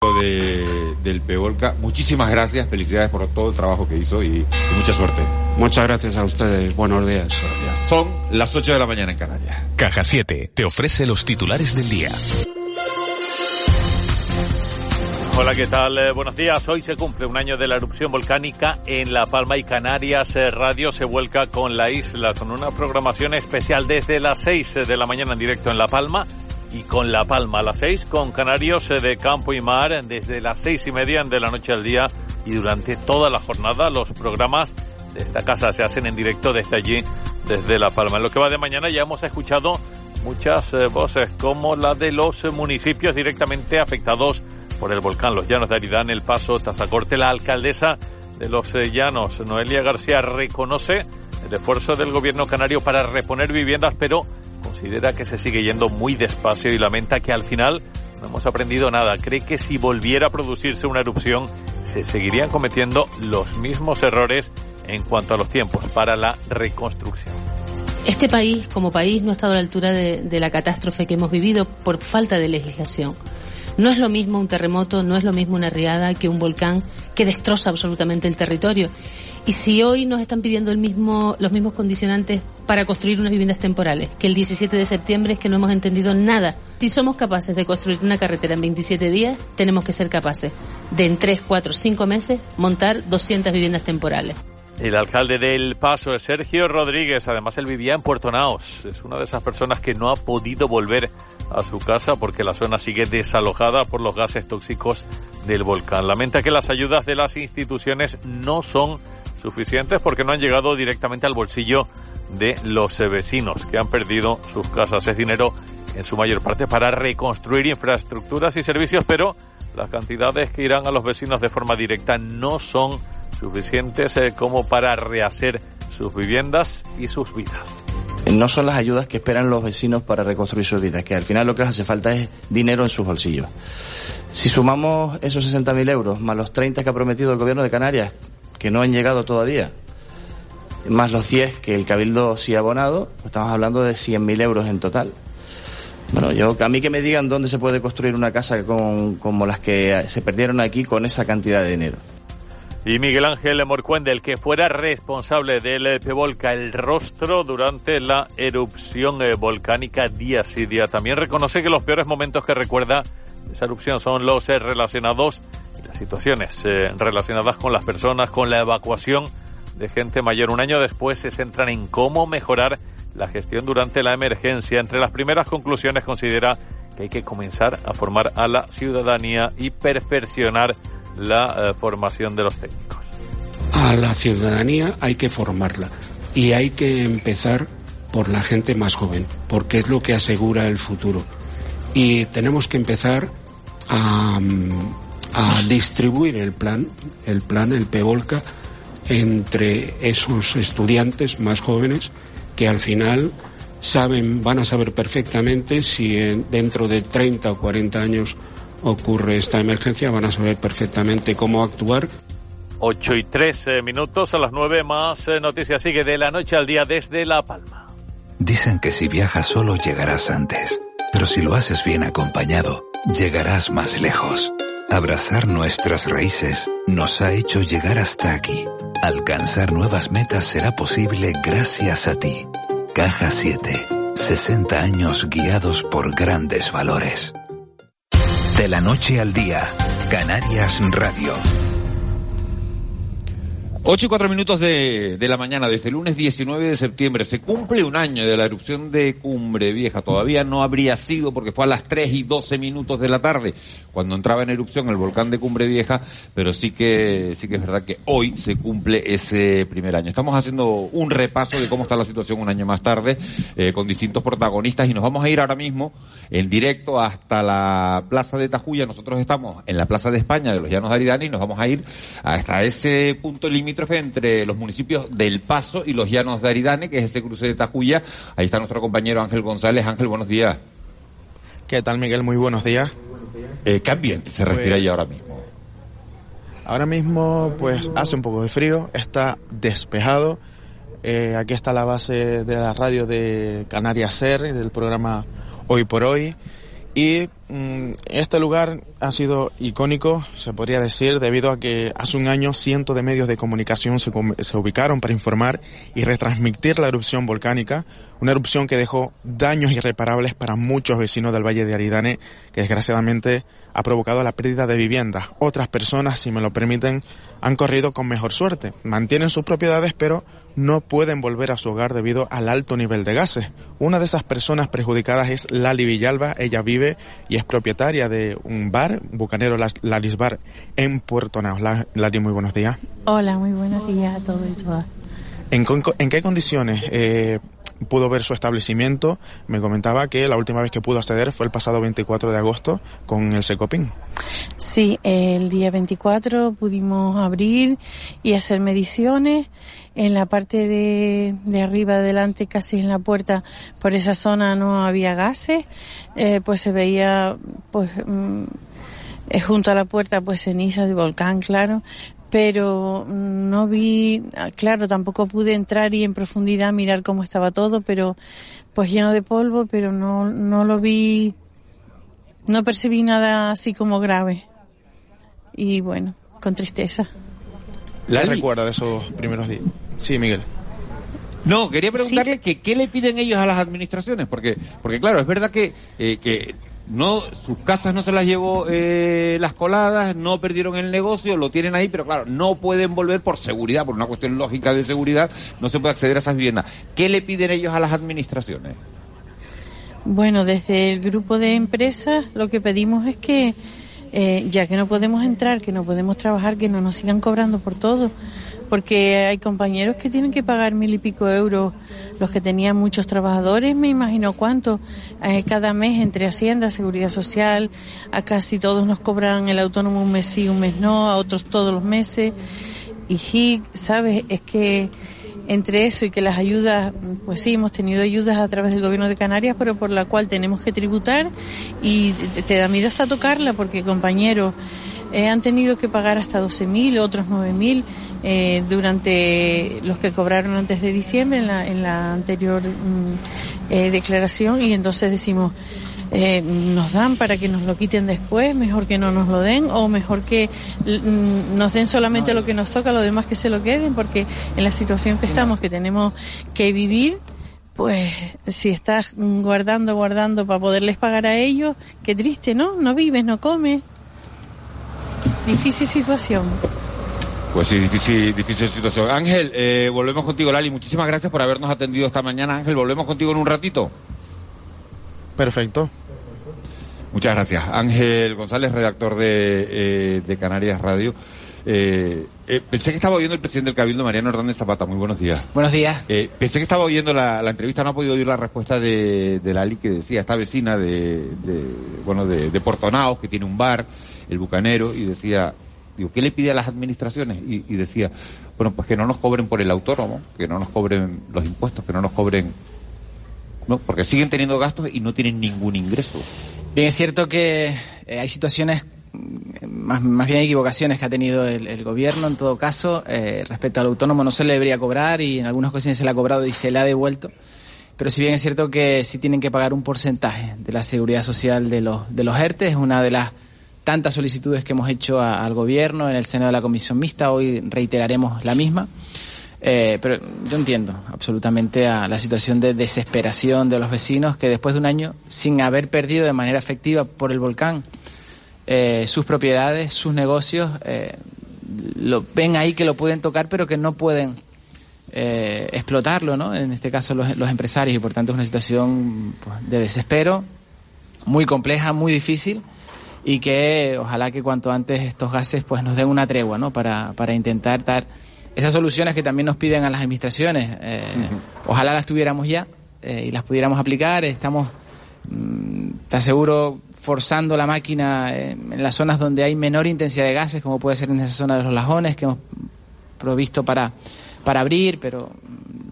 de, del Pevolca. Muchísimas gracias, felicidades por todo el trabajo que hizo y, mucha suerte. Muchas gracias a ustedes, buenos días. Son las 8 de la mañana en Canarias. Caja 7 te ofrece los titulares del día. Hola, ¿qué tal? Eh, buenos días. Hoy se cumple un año de la erupción volcánica en La Palma y Canarias. Eh, Radio se vuelca con la isla con una programación especial desde las 6 de la mañana en directo en La Palma y con La Palma a las seis, con Canarios eh, de Campo y Mar desde las seis y media de la noche al día y durante toda la jornada los programas de esta casa se hacen en directo desde allí, desde La Palma. En lo que va de mañana ya hemos escuchado muchas eh, voces como la de los municipios directamente afectados por el volcán, los Llanos de Aridán, El Paso, Tazacorte, la alcaldesa de los Llanos, Noelia García, reconoce el esfuerzo del gobierno canario para reponer viviendas, pero considera que se sigue yendo muy despacio y lamenta que al final no hemos aprendido nada. Cree que si volviera a producirse una erupción se seguirían cometiendo los mismos errores en cuanto a los tiempos para la reconstrucción. Este país, como país, no ha estado a la altura de, la catástrofe que hemos vivido por falta de legislación. No es lo mismo un terremoto, no es lo mismo una riada que un volcán que destroza absolutamente el territorio. Y si hoy nos están pidiendo el mismo, los mismos condicionantes para construir unas viviendas temporales, que el 17 de septiembre es que no hemos entendido nada. Si somos capaces de construir una carretera en 27 días, tenemos que ser capaces de en 3, 4, 5 meses montar 200 viviendas temporales. El alcalde del Paso es Sergio Rodríguez. Además, él vivía en Puerto Naos. Es una de esas personas que no ha podido volver a su casa porque la zona sigue desalojada por los gases tóxicos del volcán. Lamenta que las ayudas de las instituciones no son suficientes porque no han llegado directamente al bolsillo de los vecinos que han perdido sus casas. Es dinero en su mayor parte para reconstruir infraestructuras y servicios, pero las cantidades que irán a los vecinos de forma directa no son suficientes eh, como para rehacer sus viviendas y sus vidas. No son las ayudas que esperan los vecinos para reconstruir sus vidas, que al final lo que les hace falta es dinero en sus bolsillos. Si sumamos esos 60.000 euros más los 30 que ha prometido el gobierno de Canarias, que no han llegado todavía, más los 10 que el Cabildo sí ha abonado, estamos hablando de 100.000 euros en total. Bueno, yo, a mí que me digan dónde se puede construir una casa como las que se perdieron aquí con esa cantidad de dinero. Y Miguel Ángel Morcuende, el que fuera responsable del Pevolca el rostro durante la erupción eh, volcánica día sí día. También reconoce que los peores momentos que recuerda esa erupción son los eh, relacionados y las situaciones eh, relacionadas con las personas, con la evacuación de gente mayor. Un año después se centran en cómo mejorar la gestión durante la emergencia. Entre las primeras conclusiones considera que hay que comenzar a formar a la ciudadanía y perfeccionar la eh, formación de los técnicos. A la ciudadanía hay que formarla y hay que empezar por la gente más joven, porque es lo que asegura el futuro. Y tenemos que empezar a, a distribuir el plan, el plan, el PEVOLCA, entre esos estudiantes más jóvenes que al final saben, van a saber perfectamente si dentro de 30 o 40 años ocurre esta emergencia, van a saber perfectamente cómo actuar. 8 y 13 minutos a las 9 más eh, noticias sigue de la noche al día desde La Palma. Dicen que si viajas solo llegarás antes, pero si lo haces bien acompañado, llegarás más lejos. Abrazar nuestras raíces nos ha hecho llegar hasta aquí. Alcanzar nuevas metas será posible gracias a ti. Caja 7. 60 años guiados por grandes valores. De la noche al día, Canarias Radio. 8 y 4 minutos de, de, la mañana, desde el lunes 19 de septiembre, se cumple un año de la erupción de Cumbre Vieja. Todavía no habría sido porque fue a las 3 y 12 minutos de la tarde cuando entraba en erupción el volcán de Cumbre Vieja, pero sí que, sí que es verdad que hoy se cumple ese primer año. Estamos haciendo un repaso de cómo está la situación un año más tarde, eh, con distintos protagonistas y nos vamos a ir ahora mismo en directo hasta la Plaza de Tajuya. Nosotros estamos en la Plaza de España de los Llanos de Aridane y nos vamos a ir hasta ese punto límite entre los municipios del Paso y los Llanos de Aridane, que es ese cruce de Tajuya. Ahí está nuestro compañero Ángel González. Ángel, buenos días. ¿Qué tal, Miguel? Muy buenos días. Eh, ¿Qué ambiente se respira ahí ahora mismo? Ahora mismo, pues hace un poco de frío, está despejado. Eh, aquí está la base de la radio de Canarias Ser, del programa Hoy por Hoy. Y este lugar ha sido icónico, se podría decir, debido a que hace un año cientos de medios de comunicación se, se, ubicaron para informar y retransmitir la erupción volcánica, una erupción que dejó daños irreparables para muchos vecinos del Valle de Aridane, que desgraciadamente ha provocado la pérdida de viviendas. Otras personas, si me lo permiten, han corrido con mejor suerte. Mantienen sus propiedades, pero no pueden volver a su hogar debido al alto nivel de gases. Una de esas personas perjudicadas es Lali Villalba. Ella vive y es propietaria de un bar, Bucanero Lalis Bar, en Puerto Naos. Lali, muy buenos días. Hola, muy buenos días a todos y todas. ¿En, en qué condiciones eh, pudo ver su establecimiento. Me comentaba que la última vez que pudo acceder fue el pasado 24 de agosto con el Secopin. Sí, el día 24 pudimos abrir y hacer mediciones. En la parte de, de arriba, adelante, casi en la puerta, por esa zona no había gases. Eh, pues se veía, pues, mm, eh, junto a la puerta, pues cenizas de volcán, claro, pero no vi, claro, tampoco pude entrar y en profundidad mirar cómo estaba todo, pero pues lleno de polvo, pero no, no lo vi, no percibí nada así como grave. Y bueno, con tristeza. ¿La recuerda de esos primeros días? Sí, Miguel. No, quería preguntarle que qué le piden ellos a las administraciones, porque, porque claro, es verdad que, eh, que no sus casas no se las llevó eh, las coladas, no perdieron el negocio, lo tienen ahí, pero claro, no pueden volver por seguridad, por una cuestión lógica de seguridad, no se puede acceder a esas viviendas. ¿Qué le piden ellos a las administraciones? Bueno, desde el grupo de empresas lo que pedimos es que, eh, ya que no podemos entrar, que no podemos trabajar, que no nos sigan cobrando por todo, porque hay compañeros que tienen que pagar mil y pico euros los que tenían muchos trabajadores, me imagino cuánto, eh, cada mes entre Hacienda, Seguridad Social, a casi todos nos cobran el autónomo un mes sí, un mes no, a otros todos los meses. Y HIC, ¿sabes? Es que entre eso y que las ayudas, pues sí, hemos tenido ayudas a través del gobierno de Canarias, pero por la cual tenemos que tributar y te, da miedo hasta tocarla porque compañeros eh, han tenido que pagar hasta 12.000, otros 9.000 eh, durante los que cobraron antes de diciembre en la, en la anterior mm, eh, declaración y entonces decimos eh, nos dan para que nos lo quiten después, mejor que no nos lo den o mejor que mm, nos den solamente lo que nos toca, lo demás que se lo queden, porque en la situación que estamos, que tenemos que vivir, pues si estás guardando, guardando para poderles pagar a ellos, qué triste, ¿no? No vives, no comes. Difícil situación. Pues sí, difícil, difícil situación. Ángel, eh, volvemos contigo, Lali. Muchísimas gracias por habernos atendido esta mañana. Ángel, volvemos contigo en un ratito. Perfecto. Muchas gracias. Ángel González, redactor de, eh, Canarias Radio. Eh, pensé que estaba oyendo el presidente del Cabildo, Mariano Hernández Zapata. Muy buenos días. Buenos días. pensé que estaba oyendo la, entrevista, no ha podido oír la respuesta de, de Lali que decía, esta vecina de, bueno, de, de Portonaos, que tiene un bar, el Bucanero, y decía, Digo, ¿qué le pide a las administraciones? Y, decía, bueno, pues que no nos cobren por el autónomo, que no nos cobren los impuestos, que no nos cobren... No, porque siguen teniendo gastos y no tienen ningún ingreso. Bien, es cierto que eh, hay situaciones, mm, más, bien equivocaciones que ha tenido el, gobierno en todo caso. Eh, respecto al autónomo no se le debería cobrar y en algunas ocasiones se le ha cobrado y se le ha devuelto. Pero si bien es cierto que sí tienen que pagar un porcentaje de la seguridad social de los, de los ERTE, es una de las tantas solicitudes que hemos hecho al gobierno en el seno de la comisión mixta, hoy reiteraremos la misma. Eh, pero yo entiendo absolutamente a la situación de desesperación de los vecinos que después de un año, sin haber perdido de manera efectiva por el volcán eh, sus propiedades, sus negocios, eh, lo ven ahí que lo pueden tocar, pero que no pueden eh, explotarlo, ¿no? En este caso los, los, empresarios y por tanto es una situación pues, de desespero, muy compleja, muy difícil y que ojalá que cuanto antes estos gases pues nos den una tregua, ¿no? Para, para intentar dar esas soluciones que también nos piden a las administraciones. Eh, Ojalá las tuviéramos ya eh, y las pudiéramos aplicar. Estamos, mm, te aseguro, forzando la máquina en, en las zonas donde hay menor intensidad de gases, como puede ser en esa zona de los lajones que hemos provisto para para abrir, pero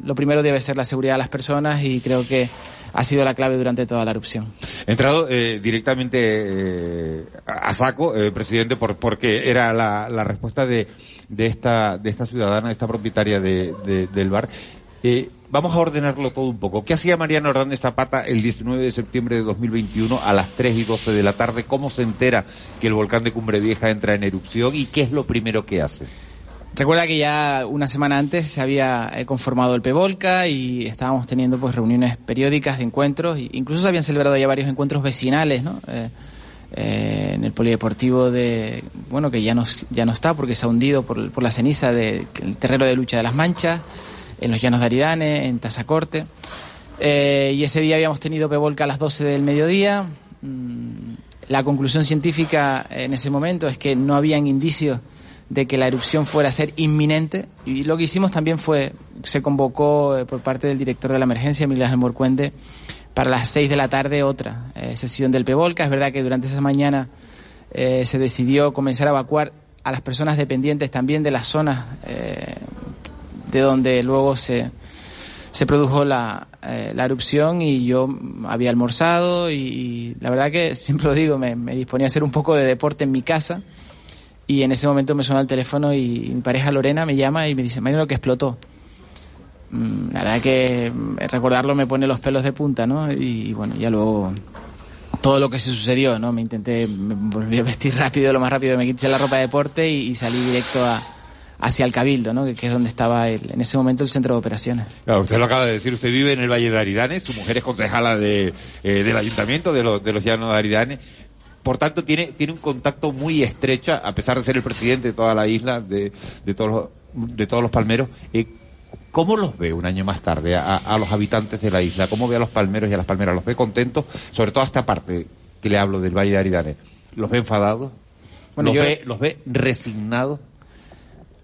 lo primero debe ser la seguridad de las personas y creo que ha sido la clave durante toda la erupción. He entrado eh, directamente eh, a saco, eh, presidente, por, porque era la, la respuesta de, de, esta, de esta ciudadana, de esta propietaria de, de, del bar. Eh, vamos a ordenarlo todo un poco. ¿Qué hacía Mariano Hernández Zapata el 19 de septiembre de 2021 a las 3 y 12 de la tarde? ¿Cómo se entera que el volcán de Cumbre Vieja entra en erupción y qué es lo primero que hace? Recuerda que ya una semana antes se había eh, conformado el PEVOLCA y estábamos teniendo pues reuniones periódicas de encuentros, incluso se habían celebrado ya varios encuentros vecinales, ¿no? Eh, eh, en el polideportivo de, bueno, que ya no, ya no está porque se ha hundido por, por la ceniza del de, terreno de lucha de las manchas, en los llanos de Aridane, en Tazacorte. Eh, y ese día habíamos tenido PEVOLCA a las 12 del mediodía. Mm, la conclusión científica en ese momento es que no habían indicios de que la erupción fuera a ser inminente y lo que hicimos también fue, se convocó eh, por parte del director de la emergencia, Miguel Ángel Morcuende, para las seis de la tarde otra eh, sesión del PEVOLCA. Es verdad que durante esa mañana eh, se decidió comenzar a evacuar a las personas dependientes también de las zonas eh, de donde luego se, se produjo la, la, erupción y yo había almorzado y, la verdad que siempre lo digo, me, me disponía a hacer un poco de deporte en mi casa y en ese momento me suena el teléfono y mi pareja Lorena me llama y me dice, lo que explotó. Mm, la verdad que recordarlo me pone los pelos de punta, ¿no? Y, bueno, ya luego todo lo que se sucedió, ¿no? Me intenté, me volví a vestir rápido, lo más rápido, me quité la ropa de deporte y, salí directo a, hacia el Cabildo, ¿no? Que, es donde estaba el, en ese momento el centro de operaciones. Claro, usted lo acaba de decir, usted vive en el Valle de Aridane, su mujer es concejala de, eh, del ayuntamiento de, lo, de los llanos de Aridane por tanto tiene, tiene un contacto muy estrecha, a pesar de ser el presidente de toda la isla, de, de todos los, de todos los palmeros. Eh, ¿Cómo los ve un año más tarde a, a, los habitantes de la isla? ¿Cómo ve a los palmeros y a las palmeras? ¿Los ve contentos? Sobre todo esta parte que le hablo del Valle de Aridane. ¿Los ve enfadados? Bueno, ¿Los, yo... ve, ¿Los ve resignados?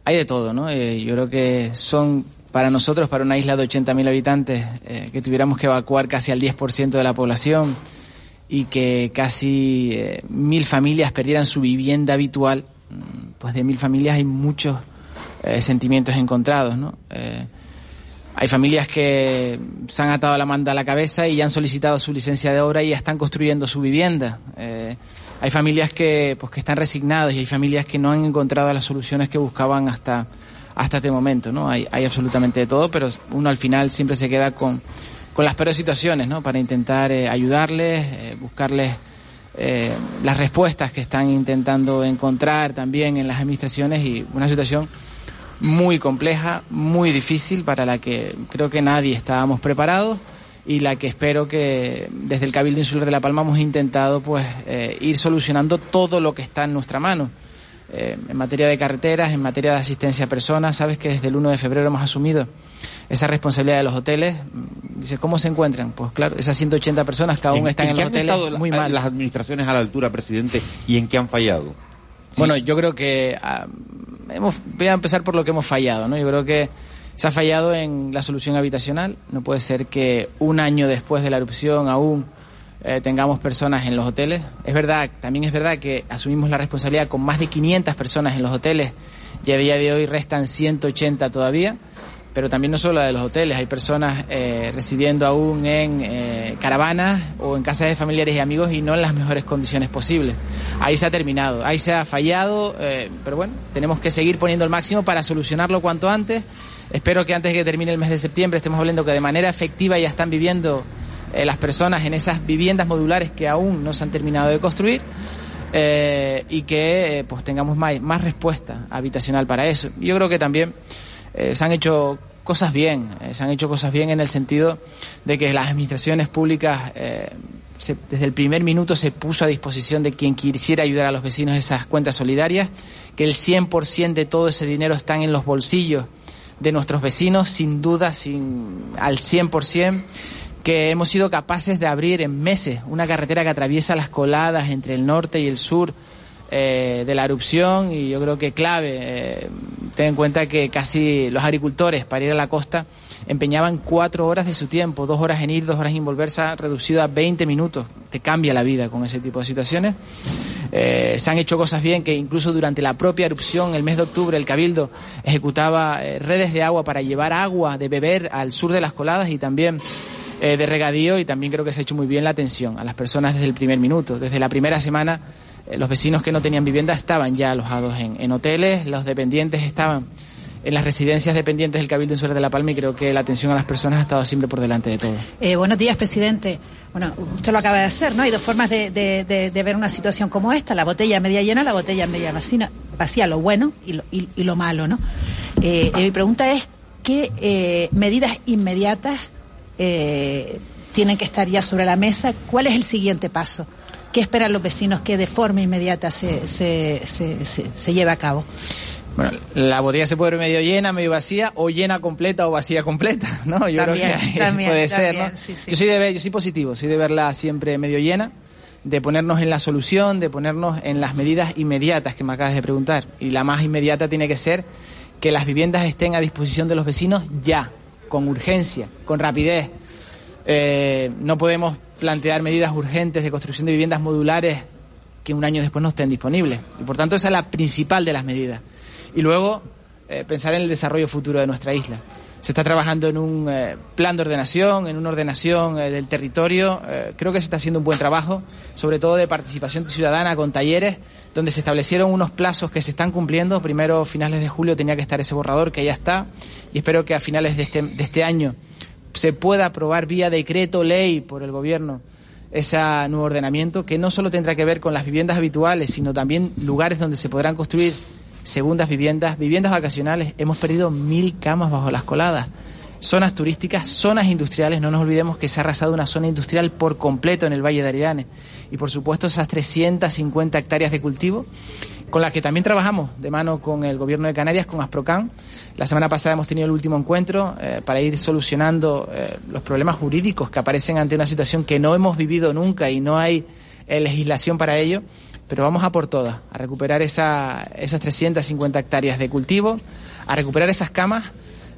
Hay de todo, ¿no? Eh, yo creo que son para nosotros, para una isla de 80.000 habitantes, eh, que tuviéramos que evacuar casi al 10% de la población, y que casi eh, mil familias perdieran su vivienda habitual, pues de mil familias hay muchos eh, sentimientos encontrados, ¿no? Hay familias que se han atado la manda a la cabeza y ya han solicitado su licencia de obra y ya están construyendo su vivienda. Eh, hay familias que, pues, que están resignados y hay familias que no han encontrado las soluciones que buscaban hasta, hasta este momento, ¿no? Hay, hay absolutamente de todo, pero uno al final siempre se queda con, con las peores situaciones, ¿no? Para intentar eh, ayudarles, eh, buscarles las respuestas que están intentando encontrar también en las administraciones y una situación muy compleja, muy difícil para la que creo que nadie estábamos preparados y la que espero que desde el Cabildo Insular de La Palma hemos intentado pues eh, ir solucionando todo lo que está en nuestra mano. Eh, en materia de carreteras, en materia de asistencia a personas, sabes que desde el 1 de febrero hemos asumido esa responsabilidad de los hoteles. Dice, ¿cómo se encuentran? Pues claro, esas 180 personas que aún están en, en los hoteles, muy mal. las administraciones a la altura, presidente, y en qué han fallado? Bueno, yo creo que uh, hemos, voy a empezar por lo que hemos fallado, ¿no? Yo creo que se ha fallado en la solución habitacional. No puede ser que un año después de la erupción aún eh, tengamos personas en los hoteles. Es verdad, también es verdad que asumimos la responsabilidad con más de 500 personas en los hoteles y a día de hoy restan 180 todavía. Pero también no solo la de los hoteles, hay personas eh, residiendo aún en eh, caravanas o en casas de familiares y amigos y no en las mejores condiciones posibles. Ahí se ha terminado, ahí se ha fallado, eh, pero bueno, tenemos que seguir poniendo el máximo para solucionarlo cuanto antes. Espero que antes de que termine el mes de septiembre estemos hablando que de manera efectiva ya están viviendo eh, las personas en esas viviendas modulares que aún no se han terminado de construir. Eh, y que eh, pues tengamos más, más respuesta habitacional para eso. Yo creo que también eh, se han hecho cosas bien, eh, se han hecho cosas bien en el sentido de que las administraciones públicas desde el primer minuto se puso a disposición de quien quisiera ayudar a los vecinos esas cuentas solidarias, que el 100% de todo ese dinero está en los bolsillos de nuestros vecinos, sin duda, sin, al 100%, que hemos sido capaces de abrir en meses una carretera que atraviesa las coladas entre el norte y el sur eh, de la erupción y yo creo que clave, eh, ten en cuenta que casi los agricultores para ir a la costa empeñaban cuatro horas de su tiempo, dos horas en ir, dos horas en volverse, reducido a 20 minutos. Te cambia la vida con ese tipo de situaciones. Eh, se han hecho cosas bien que incluso durante la propia erupción, el mes de octubre, el Cabildo ejecutaba eh, redes de agua para llevar agua de beber al sur de las coladas y también eh, de regadío y también creo que se ha hecho muy bien la atención a las personas desde el primer minuto. Desde la primera semana los vecinos que no tenían vivienda estaban ya alojados en, en hoteles, los dependientes estaban en las residencias dependientes del Cabildo Insular de La Palma y creo que la atención a las personas ha estado siempre por delante de todo. Eh, buenos días, presidente. Bueno, usted lo acaba de hacer, ¿no? Hay dos formas de, de, ver una situación como esta, la botella media llena, la botella media vacía, vacía lo bueno y lo, y, lo malo, ¿no? Eh, mi pregunta es, ¿qué eh, medidas inmediatas eh, tienen que estar ya sobre la mesa? ¿Cuál es el siguiente paso? ¿Qué esperan los vecinos que de forma inmediata se, se, se, se lleve a cabo? Bueno, la botella se puede ver medio llena, medio vacía, o llena completa o vacía completa, ¿no? Yo creo que puede ser, ¿no? Yo soy de ver, yo soy positivo, soy de verla siempre medio llena, de ponernos en la solución, de ponernos en las medidas inmediatas que me acabas de preguntar. Y la más inmediata tiene que ser que las viviendas estén a disposición de los vecinos ya, con urgencia, con rapidez. Eh, no podemos plantear medidas urgentes de construcción de viviendas modulares que un año después no estén disponibles. Y por tanto esa es la principal de las medidas y luego eh, pensar en el desarrollo futuro de nuestra isla. Se está trabajando en un eh, plan de ordenación, en una ordenación del territorio. creo que se está haciendo un buen trabajo, sobre todo de participación ciudadana con talleres, donde se establecieron unos plazos que se están cumpliendo. Primero, finales de julio tenía que estar ese borrador, que ya está, y espero que a finales de este, de este año se pueda aprobar vía decreto ley por el Gobierno ese nuevo ordenamiento, que no solo tendrá que ver con las viviendas habituales, sino también lugares donde se podrán construir segundas viviendas, viviendas vacacionales. Hemos perdido mil camas bajo las coladas. Zonas turísticas, zonas industriales. No nos olvidemos que se ha arrasado una zona industrial por completo en el Valle de Aridane. Y por supuesto esas 350 hectáreas de cultivo con las que también trabajamos de mano con el Gobierno de Canarias, con Asprocan. La semana pasada hemos tenido el último encuentro eh, para ir solucionando eh, los problemas jurídicos que aparecen ante una situación que no hemos vivido nunca y no hay eh, legislación para ello pero vamos a por todas, a recuperar esa, esas 350 hectáreas de cultivo, a recuperar esas camas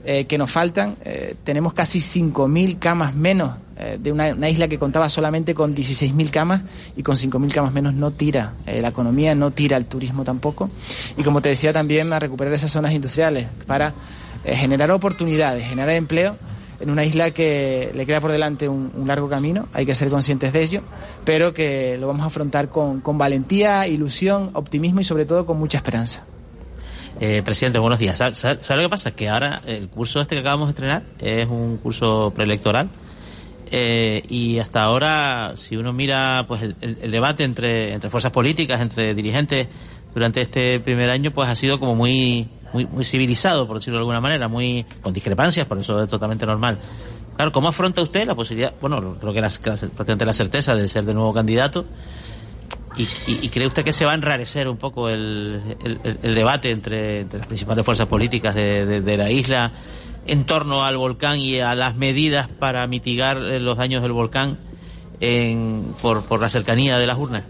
eh, que nos faltan. Eh, tenemos casi 5.000 camas menos eh, de una, isla que contaba solamente con 16.000 camas y con 5.000 camas menos no tira la economía, no tira el turismo tampoco. Y como te decía también, a recuperar esas zonas industriales para generar oportunidades, generar empleo en una isla que le queda por delante un, largo camino, hay que ser conscientes de ello, pero que lo vamos a afrontar con, valentía, ilusión, optimismo y sobre todo con mucha esperanza. Eh, presidente, buenos días. ¿Sabe, lo que pasa? Que ahora el curso este que acabamos de estrenar es un curso preelectoral eh, y hasta ahora, si uno mira pues el, debate entre, entre fuerzas políticas, entre dirigentes durante este primer año, pues ha sido como muy muy, muy civilizado, por decirlo de alguna manera, muy con discrepancias, por eso es totalmente normal. Claro, ¿cómo afronta usted la posibilidad, bueno, creo que la, prácticamente la certeza de ser de nuevo candidato? Y, cree usted que se va a enrarecer un poco el, debate entre, las principales fuerzas políticas de, la isla en torno al volcán y a las medidas para mitigar los daños del volcán en, por, por la cercanía de las urnas?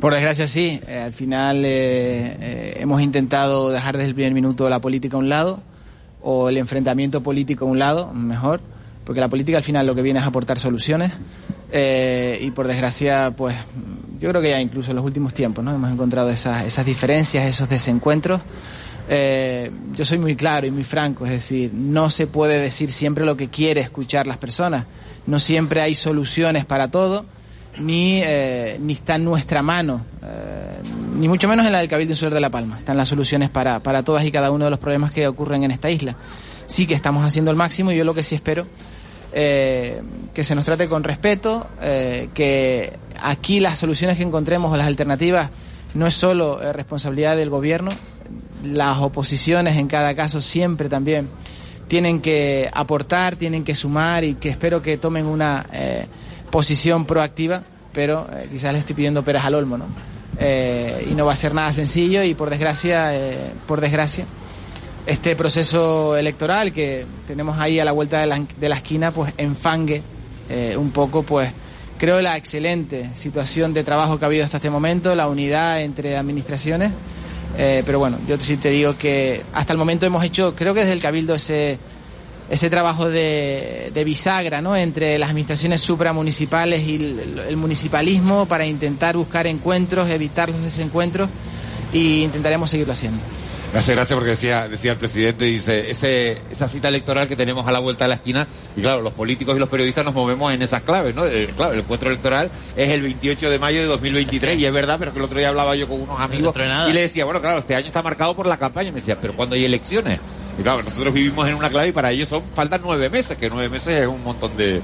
Por desgracia sí, eh, al final eh, eh, hemos intentado dejar desde el primer minuto la política a un lado o el enfrentamiento político a un lado, mejor, porque la política al final lo que viene es aportar soluciones y por desgracia pues yo creo que ya incluso en los últimos tiempos ¿no? hemos encontrado esas, esas diferencias, esos desencuentros. yo soy muy claro y muy franco, es decir, no se puede decir siempre lo que quiere escuchar las personas, no siempre hay soluciones para todo ni, eh, ni está en nuestra mano, eh, ni mucho menos en la del Cabildo Insular de La Palma. Están las soluciones para, para todas y cada uno de los problemas que ocurren en esta isla. Sí que estamos haciendo el máximo y yo lo que sí espero eh, que se nos trate con respeto, que aquí las soluciones que encontremos o las alternativas no es solo responsabilidad del gobierno, las oposiciones en cada caso siempre también tienen que aportar, tienen que sumar y que espero que tomen una posición proactiva, pero eh, quizás le estoy pidiendo peras al olmo, ¿no? Eh, y no va a ser nada sencillo y por desgracia, eh, por desgracia, este proceso electoral que tenemos ahí a la vuelta de la, de la esquina, pues enfangue un poco, pues creo la excelente situación de trabajo que ha habido hasta este momento, la unidad entre administraciones. pero bueno, yo sí te digo que hasta el momento hemos hecho, creo que desde el Cabildo ese ese trabajo de, bisagra ¿no? entre las administraciones supramunicipales y el, municipalismo para intentar buscar encuentros, evitar los desencuentros y intentaremos seguirlo haciendo. Gracias, gracias, porque decía, decía el presidente, dice, ese, esa cita electoral que tenemos a la vuelta de la esquina, y claro, los políticos y los periodistas nos movemos en esas claves, ¿no? El, claro, el encuentro electoral es el 28 de mayo de 2023, y es verdad, pero que el otro día hablaba yo con unos amigos, y le decía, bueno, claro, este año está marcado por la campaña, y me decía, pero cuando hay elecciones? Y claro, nosotros vivimos en una clave y para ellos son faltan nueve meses, que nueve meses es un montón de,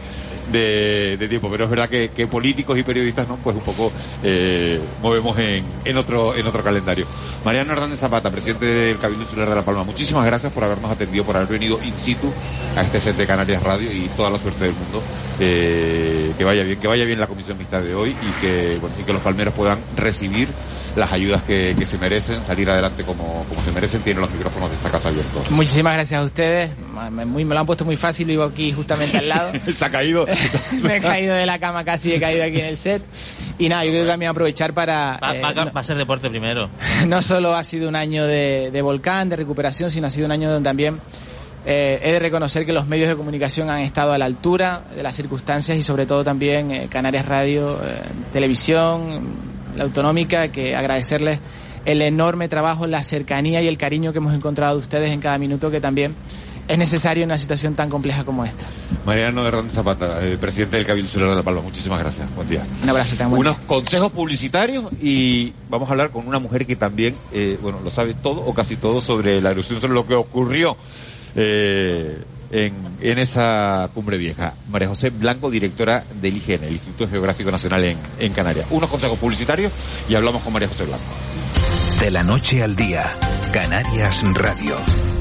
de, tiempo, pero es verdad que, políticos y periodistas no, pues un poco eh, movemos en, en otro en otro calendario. Mariano Hernández Zapata, presidente del Cabildo Insular de La Palma, muchísimas gracias por habernos atendido, por haber venido in situ a este set de Canarias Radio y toda la suerte del mundo. Eh, que vaya bien, que vaya bien la comisión mixta de hoy y que, bueno, y que los palmeros puedan recibir las ayudas que, se merecen, salir adelante como, como se merecen, tienen los micrófonos de esta casa abiertos. Muchísimas gracias a ustedes, me, muy, me lo han puesto muy fácil, vivo aquí justamente al lado. se ha caído. me he caído de la cama casi, he caído aquí en el set. Y nada, yo creo que también aprovechar para... Va, eh, a ser deporte primero. No solo ha sido un año de, de volcán, de recuperación, sino ha sido un año donde también... Eh, he de reconocer que los medios de comunicación han estado a la altura de las circunstancias y sobre todo también eh, Canarias Radio, televisión, la autonómica, que agradecerles el enorme trabajo, la cercanía y el cariño que hemos encontrado de ustedes en cada minuto, que también es necesario en una situación tan compleja como esta. Mariano Hernández Zapata, eh, presidente del Cabildo Ciudadano de La Palma, muchísimas gracias. Buen día. Un abrazo también. Unos consejos publicitarios y vamos a hablar con una mujer que también, eh, bueno, lo sabe todo o casi todo sobre la erupción, sobre lo que ocurrió. Eh, en, esa cumbre vieja. María José Blanco, directora del IGN, el Instituto Geográfico Nacional en, Canarias. Unos consejos publicitarios y hablamos con María José Blanco. De la noche al día, Canarias Radio.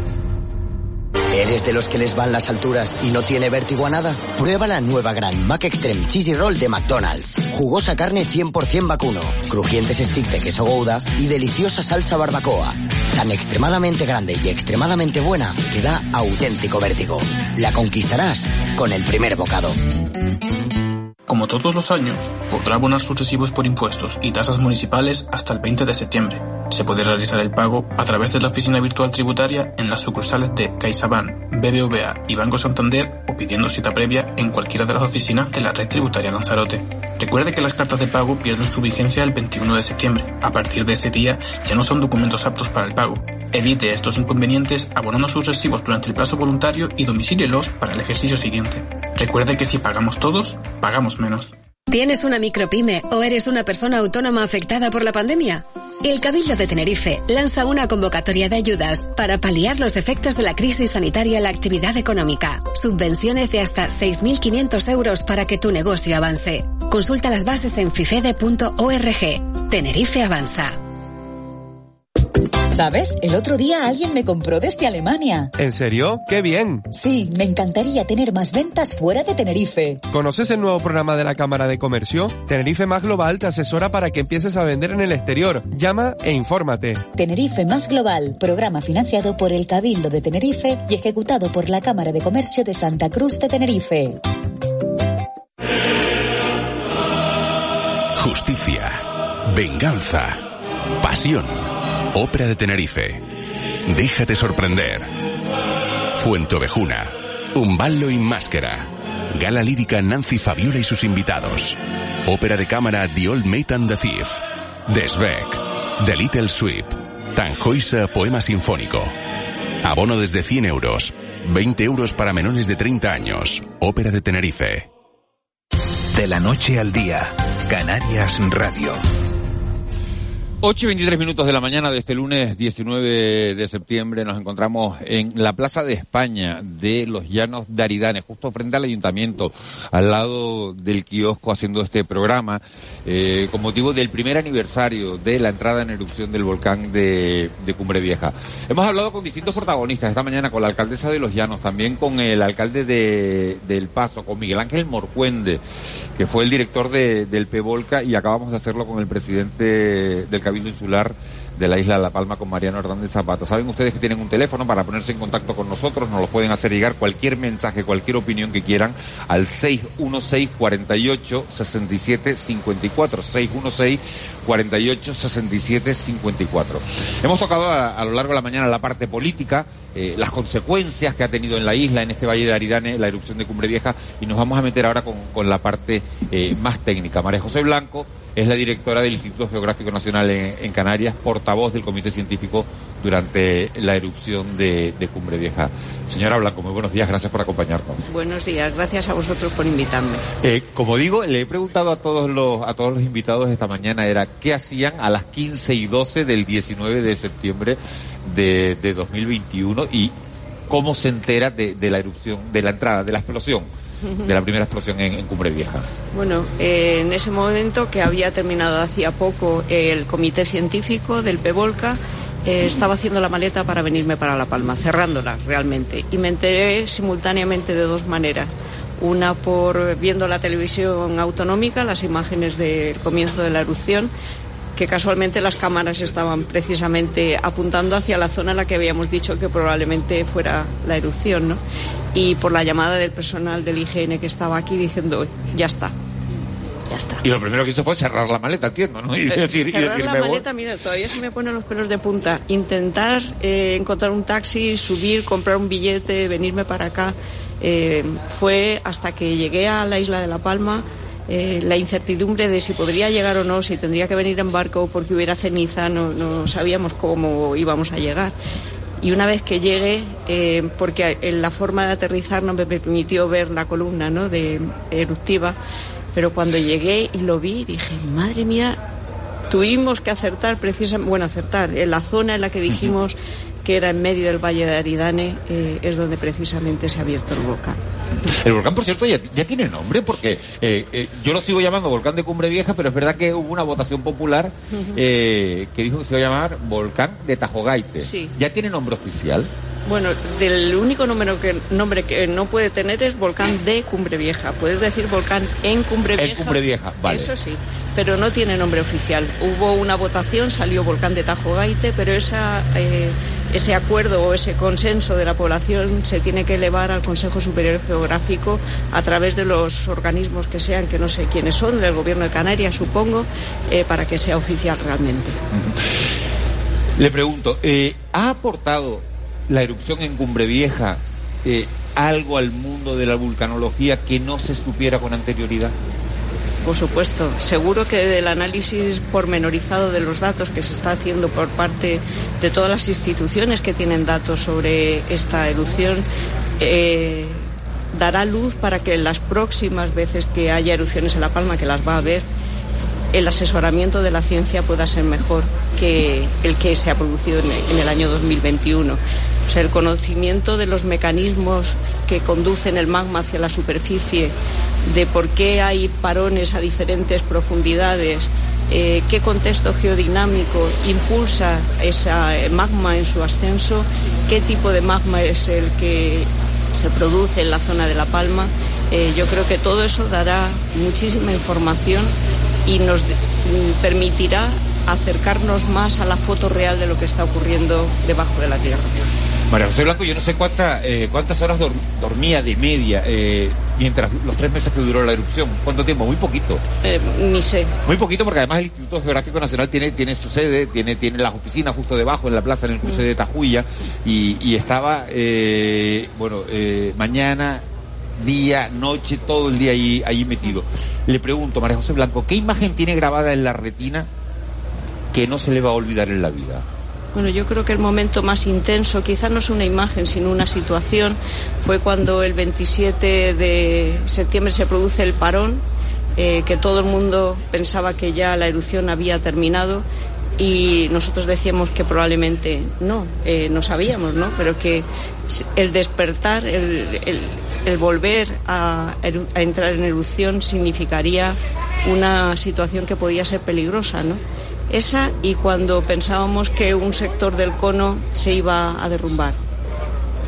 ¿Eres de los que les van las alturas y no tiene vértigo a nada? Prueba la nueva Gran Mac Extreme Cheesy Roll de McDonald's. Jugosa carne 100% vacuno, crujientes sticks de queso gouda y deliciosa salsa barbacoa. Tan extremadamente grande y extremadamente buena que da auténtico vértigo. La conquistarás con el primer bocado. Como todos los años, podrá abonar sus recibos por impuestos y tasas municipales hasta el 20 de septiembre. Se puede realizar el pago a través de la oficina virtual tributaria en las sucursales de CaixaBank, BBVA y Banco Santander o pidiendo cita previa en cualquiera de las oficinas de la red tributaria Lanzarote. Recuerde que las cartas de pago pierden su vigencia el 21 de septiembre. A partir de ese día ya no son documentos aptos para el pago. Evite estos inconvenientes abonando sus recibos durante el plazo voluntario y domicílielos para el ejercicio siguiente. Recuerde que si pagamos todos, pagamos menos. ¿Tienes una micropyme o eres una persona autónoma afectada por la pandemia? El Cabildo de Tenerife lanza una convocatoria de ayudas para paliar los efectos de la crisis sanitaria en la actividad económica. Subvenciones de hasta 6.500 euros para que tu negocio avance. Consulta las bases en fifede.org. Tenerife avanza. ¿Sabes? El otro día alguien me compró desde Alemania. ¿En serio? ¡Qué bien! Sí, me encantaría tener más ventas fuera de Tenerife. ¿Conoces el nuevo programa de la Cámara de Comercio? Tenerife Más Global te asesora para que empieces a vender en el exterior. Llama e infórmate. Tenerife Más Global, programa financiado por el Cabildo de Tenerife y ejecutado por la Cámara de Comercio de Santa Cruz de Tenerife. Justicia, venganza, pasión Ópera de Tenerife. Déjate sorprender. Fuente Ovejuna. ballo y Máscara. Gala lírica Nancy Fabiola y sus invitados. Ópera de cámara The Old Mate and the Thief. Desbeck. The Little Sweep. Tanjoisa Poema Sinfónico. Abono desde 100 euros. 20 euros para menores de 30 años. Ópera de Tenerife. De la noche al día. Canarias Radio. 8 y 23 minutos de la mañana de este lunes 19 de septiembre nos encontramos en la Plaza de España de los Llanos de Aridane, justo frente al ayuntamiento, al lado del kiosco haciendo este programa, eh, con motivo del primer aniversario de la entrada en erupción del volcán de, Cumbre Vieja. Hemos hablado con distintos protagonistas esta mañana, con la alcaldesa de los Llanos, también con el alcalde de, del Paso, con Miguel Ángel Morcuende, que fue el director de, del PEVOLCA y acabamos de hacerlo con el presidente del Cabildo Insular de la isla de La Palma con Mariano Hernández Zapata. Saben ustedes que tienen un teléfono para ponerse en contacto con nosotros, nos lo pueden hacer llegar cualquier mensaje, cualquier opinión que quieran al 616 48 67 54 616 48 67 54. Hemos tocado a, lo largo de la mañana la parte política, eh, las consecuencias que ha tenido en la isla, en este Valle de Aridane, la erupción de Cumbre Vieja, y nos vamos a meter ahora con, con la parte eh, más técnica. María José Blanco es la directora del Instituto Geográfico Nacional en, Canarias, portavoz del Comité Científico durante la erupción de, Cumbre Vieja. Señora Blanco, muy buenos días, gracias por acompañarnos. Buenos días, gracias a vosotros por invitarme. Eh, como digo, le he preguntado a todos los a todos los invitados esta mañana era qué hacían a las 15 y 12 del 19 de septiembre de, de 2021 y cómo se entera de, de la erupción, de la entrada, de la explosión de la primera explosión en, Cumbre Vieja? Bueno, eh, en ese momento que había terminado hacía poco el comité científico del PEVOLCA, eh, estaba haciendo la maleta para venirme para La Palma, cerrándola realmente. Y me enteré simultáneamente de dos maneras. Una por viendo la televisión autonómica, las imágenes del comienzo de la erupción, que casualmente las cámaras estaban precisamente apuntando hacia la zona en la que habíamos dicho que probablemente fuera la erupción, ¿no? Y por la llamada del personal del IGN que estaba aquí diciendo, ya está, ya está. Y lo primero que hizo fue cerrar la maleta, entiendo, ¿no? Y decir, cerrar la maleta, mira, todavía se me ponen los pelos de punta. Intentar eh, encontrar un taxi, subir, comprar un billete, venirme para acá, eh, fue hasta que llegué a la isla de La Palma eh, la incertidumbre de si podría llegar o no, si tendría que venir en barco porque hubiera ceniza, no, sabíamos cómo íbamos a llegar. Y una vez que llegué, eh, porque en la forma de aterrizar no me permitió ver la columna ¿no? de eruptiva, pero cuando llegué y lo vi, dije, madre mía, tuvimos que acertar precisamente, bueno, acertar, en la zona en la que dijimos que era en medio del Valle de Aridane, eh, es donde precisamente se ha abierto el volcán. El volcán, por cierto, ya, tiene nombre, porque eh, eh, yo lo sigo llamando volcán de Cumbre Vieja, pero es verdad que hubo una votación popular que dijo que se iba a llamar volcán de Tajogaite. Sí. ¿Ya tiene nombre oficial? Bueno, del único número que, nombre que no puede tener es volcán de Cumbre Vieja. Puedes decir volcán en Cumbre Vieja. En Cumbre Vieja, vale. Eso sí, pero no tiene nombre oficial. Hubo una votación, salió volcán de Tajogaite, pero esa ese acuerdo o ese consenso de la población se tiene que elevar al Consejo Superior Geográfico a través de los organismos que sean, que no sé quiénes son, del Gobierno de Canarias, supongo, eh, para que sea oficial realmente. Le pregunto, eh, ¿ha aportado la erupción en Cumbre Vieja eh, algo al mundo de la vulcanología que no se supiera con anterioridad? Por supuesto, seguro que del análisis pormenorizado de los datos que se está haciendo por parte de todas las instituciones que tienen datos sobre esta erupción, eh, dará luz para que las próximas veces que haya erupciones en La Palma, que las va a haber, el asesoramiento de la ciencia pueda ser mejor que el que se ha producido en el año 2021. O sea, el conocimiento de los mecanismos que conducen el magma hacia la superficie de por qué hay parones a diferentes profundidades, eh, qué contexto geodinámico impulsa esa eh, magma en su ascenso, qué tipo de magma es el que se produce en la zona de La Palma. Eh, yo creo que todo eso dará muchísima información y nos permitirá acercarnos más a la foto real de lo que está ocurriendo debajo de la Tierra. María José Blanco, yo no sé cuánta, eh, cuántas horas dormía de media eh, mientras los tres meses que duró la erupción. ¿Cuánto tiempo? Muy poquito. Eh, ni sé. Muy poquito porque además el Instituto Geográfico Nacional tiene, tiene su sede, tiene, tiene las oficinas justo debajo en la plaza, en el cruce de Tajuya, y, estaba, bueno, mañana, día, noche, todo el día ahí, ahí metido. Le pregunto, María José Blanco, ¿qué imagen tiene grabada en la retina que no se le va a olvidar en la vida? Bueno, yo creo que el momento más intenso, quizás no es una imagen, sino una situación, fue cuando el 27 de septiembre se produce el parón, eh, que todo el mundo pensaba que ya la erupción había terminado y nosotros decíamos que probablemente no, eh, no sabíamos, ¿no? Pero que el despertar, el, volver a, a, entrar en erupción significaría una situación que podía ser peligrosa, ¿no? Esa y cuando pensábamos que un sector del cono se iba a derrumbar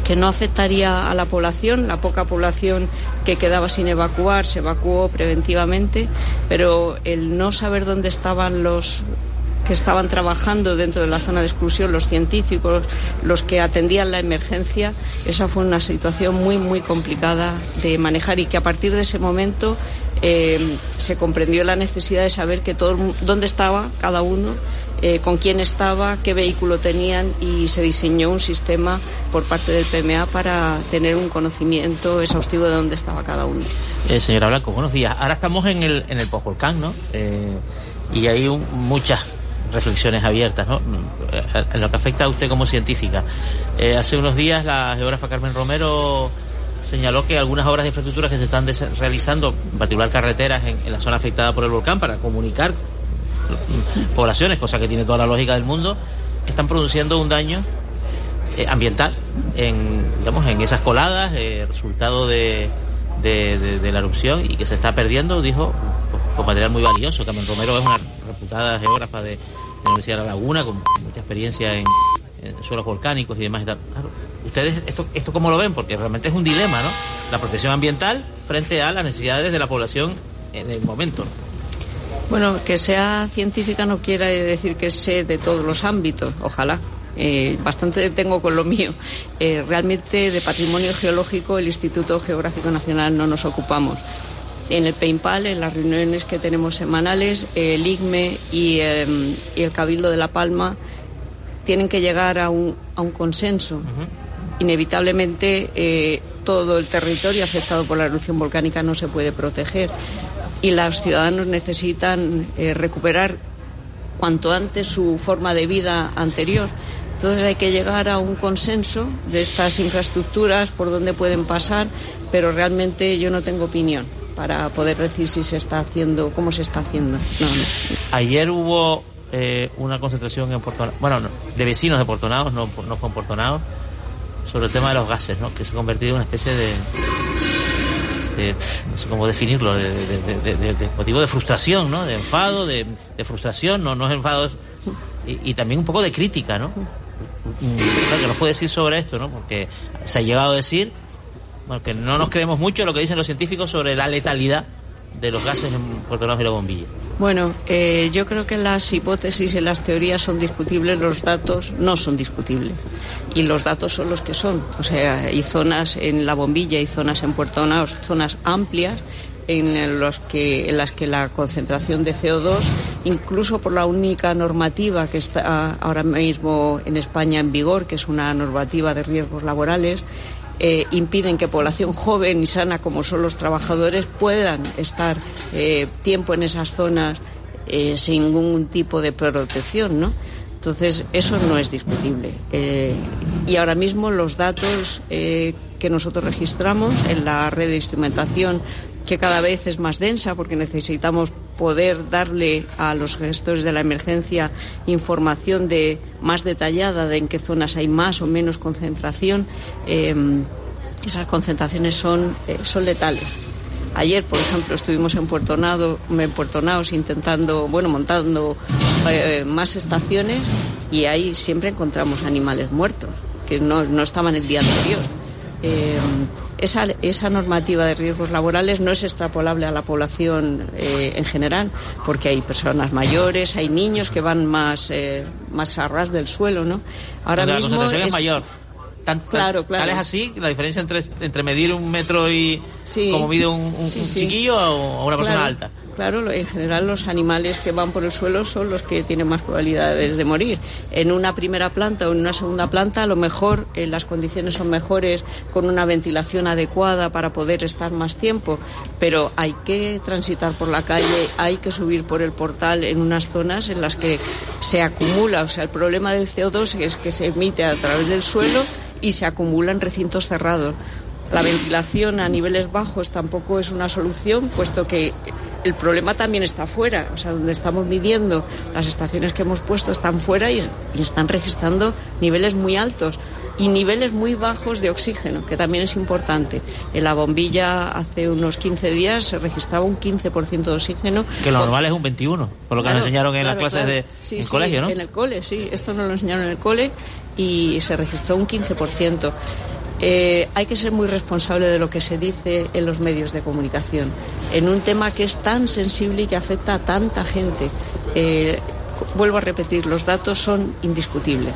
que no afectaría a la población, la poca población que quedaba sin evacuar se evacuó preventivamente, pero el no saber dónde estaban los que estaban trabajando dentro de la zona de exclusión, los científicos, los que atendían la emergencia, esa fue una situación muy, muy complicada de manejar y que a partir de ese momento eh, se comprendió la necesidad de saber que todo, dónde estaba cada uno eh, con quién estaba, qué vehículo tenían y se diseñó un sistema por parte del PMA para tener un conocimiento exhaustivo de dónde estaba cada uno. Eh, señora Blanco, buenos días. Ahora estamos en el, en el postvolcán, ¿no? Y hay muchas reflexiones abiertas, ¿no? En lo que afecta a usted como científica. hace unos días la geógrafa Carmen Romero señaló que algunas obras de infraestructura que se están realizando, en particular carreteras en, la zona afectada por el volcán, para comunicar poblaciones, cosa que tiene toda la lógica del mundo, están produciendo un daño eh, ambiental en, digamos, en esas coladas, eh, resultado de, de, la erupción y que se está perdiendo, dijo, con material muy valioso. Carmen Romero es una reputada geógrafa de, la Universidad de La Laguna, con mucha experiencia en, suelos volcánicos y demás. ¿Ustedes esto, esto cómo lo ven? Porque realmente es un dilema, ¿no? La protección ambiental frente a las necesidades de la población en el momento. Bueno, que sea científica no quiere decir que sé de todos los ámbitos, ojalá. Eh, bastante tengo con lo mío. Eh, realmente de patrimonio geológico el Instituto Geográfico Nacional no nos ocupamos. En el PEIMPAL, en las reuniones que tenemos semanales, el IGME y, em, el Cabildo de La Palma tienen que llegar a un, consenso. Inevitablemente eh, todo el territorio afectado por la erupción volcánica no se puede proteger y los ciudadanos necesitan eh, recuperar cuanto antes su forma de vida anterior. Entonces hay que llegar a un consenso de estas infraestructuras, por dónde pueden pasar, pero realmente yo no tengo opinión para poder decir si se está haciendo, cómo se está haciendo. Ayer hubo eh, una concentración en Puerto bueno, de vecinos de Portonados, no, no con Portonados, sobre el tema de los gases, ¿no? que se ha convertido en una especie de no sé cómo definirlo, de, motivo de frustración, ¿no? De enfado, de, frustración, no, no es enfado, y, también un poco de crítica, ¿no? Claro, que nos puede decir sobre esto, ¿no? Porque se ha llegado a decir, bueno, que no nos creemos mucho lo que dicen los científicos sobre la letalidad de los gases en Puerto Rico y la bombilla. Bueno, eh, yo creo que las hipótesis y las teorías son discutibles, los datos no son discutibles. Y los datos son los que son. O sea, hay zonas en la bombilla y zonas en Puerto Naos, zonas amplias en, en las que la concentración de CO2, incluso por la única normativa que está ahora mismo en España en vigor, que es una normativa de riesgos laborales, eh, impiden que población joven y sana como son los trabajadores puedan estar eh, tiempo en esas zonas eh, sin ningún tipo de protección, ¿no? Entonces, eso no es discutible. y ahora mismo los datos que nosotros registramos en la red de instrumentación, que cada vez es más densa porque necesitamos poder darle a los gestores de la emergencia información de más detallada de en qué zonas hay más o menos concentración. Em, esas concentraciones son, eh, son letales. Ayer, por ejemplo, estuvimos en Puerto, Nado, en Puerto Naos intentando, bueno, montando eh, más estaciones y ahí siempre encontramos animales muertos que no, no estaban el día anterior. Esa, esa normativa de riesgos laborales no es extrapolable a la población eh, en general, porque hay personas mayores, hay niños que van más, eh, más a ras del suelo, ¿no? Ahora mismo la concentración es, mayor. claro, claro. Tal es así, la diferencia entre, entre medir un metro y como mide un, chiquillo o una persona alta. Claro, en general los animales que van por el suelo son los que tienen más probabilidades de morir. En una primera planta o en una segunda planta a lo mejor eh, las condiciones son mejores con una ventilación adecuada para poder estar más tiempo, pero hay que transitar por la calle, hay que subir por el portal en unas zonas en las que se acumula, o sea, el problema del CO2 es que se emite a través del suelo y se acumula en recintos cerrados. La ventilación a niveles bajos tampoco es una solución, puesto que el problema también está fuera, o sea, donde estamos midiendo las estaciones que hemos puesto están fuera y, y están registrando niveles muy altos y niveles muy bajos de oxígeno, que también es importante. En la bombilla hace unos 15 días se registraba un 15% de oxígeno. Que lo normal es un 21, por lo que Claro, nos enseñaron en claro, las clases claro. de Sí, en sí, colegio, ¿no? En el cole, sí. Esto nos lo enseñaron en el cole y se registró un 15%. Eh, hay que ser muy responsable de lo que se dice en los medios de comunicación, en un tema que es tan sensible y que afecta a tanta gente. Eh, vuelvo a repetir, los datos son indiscutibles.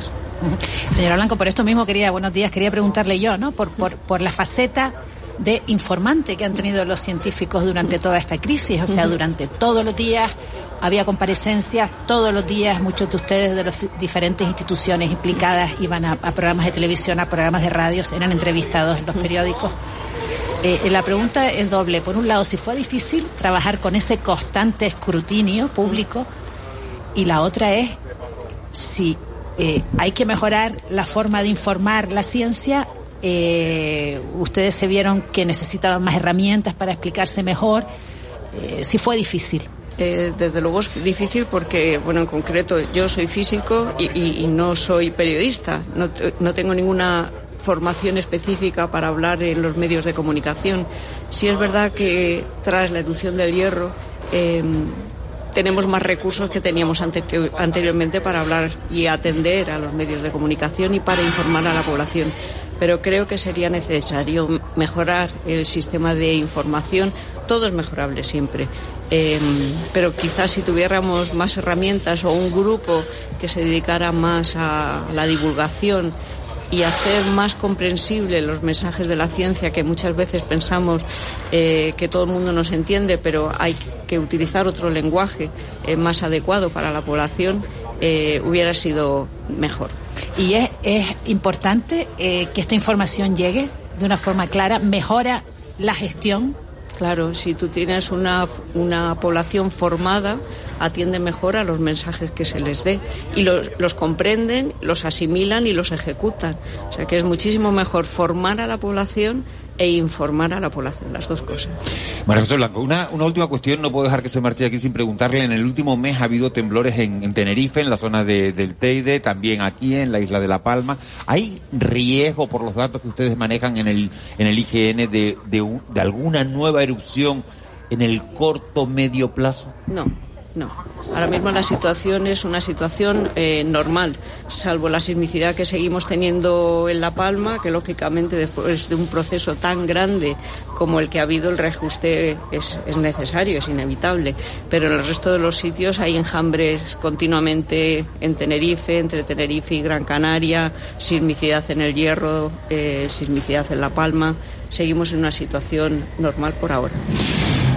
Señora Blanco, por esto mismo quería, buenos días, quería preguntarle yo, ¿no? Por, por, por la faceta de informante que han tenido los científicos durante toda esta crisis, o sea, durante todos los días había comparecencias, todos los días muchos de ustedes de las diferentes instituciones implicadas iban a, a programas de televisión, a programas de radios, eran entrevistados en los periódicos. Eh, la pregunta es doble. Por un lado, si fue difícil trabajar con ese constante escrutinio público y la otra es si eh, hay que mejorar la forma de informar la ciencia. Eh, ustedes se vieron que necesitaban más herramientas para explicarse mejor. Eh, si fue difícil. Eh, desde luego es difícil porque, bueno, en concreto yo soy físico y, no soy periodista. No, no tengo ninguna formación específica para hablar en los medios de comunicación. Sí es verdad que tras la erupción del hierro eh, tenemos más recursos que teníamos ante- anteriormente para hablar y atender a los medios de comunicación y para informar a la población. Pero creo que sería necesario mejorar el sistema de información. Todo es mejorable siempre. Eh, pero quizás si tuviéramos más herramientas o un grupo que se dedicara más a la divulgación y hacer más comprensible los mensajes de la ciencia que muchas veces pensamos eh, que todo el mundo nos entiende, pero hay que utilizar otro lenguaje eh, más adecuado para la población, eh, hubiera sido mejor. Y es, importante eh, que esta información llegue de una forma clara, mejora la gestión. Claro, si tú tienes una, una población formada, atiende mejor a los mensajes que se les dé y los, los comprenden, los asimilan y los ejecutan. O sea que es muchísimo mejor formar a la población e informar a la población, las dos cosas. María José Blanco, una, una última cuestión, no puedo dejar que se marche aquí sin preguntarle. En el último mes ha habido temblores en, en Tenerife, en la zona de- del Teide, también aquí en la isla de La Palma. ¿Hay riesgo por los datos que ustedes manejan en el, en el IGN de, de, de alguna nueva erupción en el corto medio plazo? No, no. Ahora mismo la situación es una situación eh, normal, salvo la sismicidad que seguimos teniendo en La Palma, que lógicamente después de un proceso tan grande como el que ha habido, el reajuste es, es necesario, es inevitable. Pero en el resto de los sitios hay enjambres continuamente en Tenerife, entre Tenerife y Gran Canaria, sismicidad en el Hierro, eh, sismicidad en La Palma. Seguimos en una situación normal por ahora.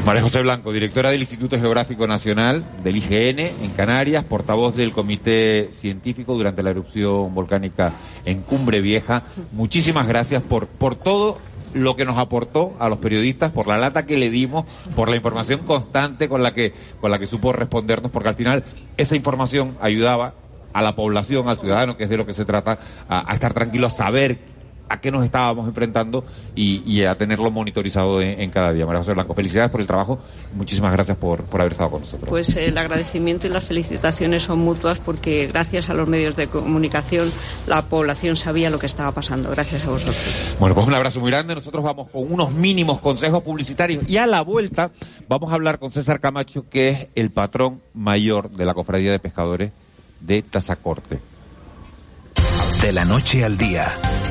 María José Blanco, directora del Instituto Geográfico Nacional del IGN en Canarias, portavoz del Comité Científico durante la erupción volcánica en Cumbre Vieja. Muchísimas gracias por, por todo lo que nos aportó a los periodistas, por la lata que le dimos, por la información constante con la que, con la que supo respondernos, porque al final esa información ayudaba a la población, al ciudadano, que es de lo que se trata, a, a estar tranquilo, a saber a qué nos estábamos enfrentando y, y a tenerlo monitorizado en, en cada día. María José Blanco, felicidades por el trabajo. Muchísimas gracias por, por haber estado con nosotros. Pues el agradecimiento y las felicitaciones son mutuas porque gracias a los medios de comunicación la población sabía lo que estaba pasando. Gracias a vosotros. Bueno, pues un abrazo muy grande. Nosotros vamos con unos mínimos consejos publicitarios y a la vuelta vamos a hablar con César Camacho, que es el patrón mayor de la Cofradía de Pescadores de Tazacorte. De la noche al día,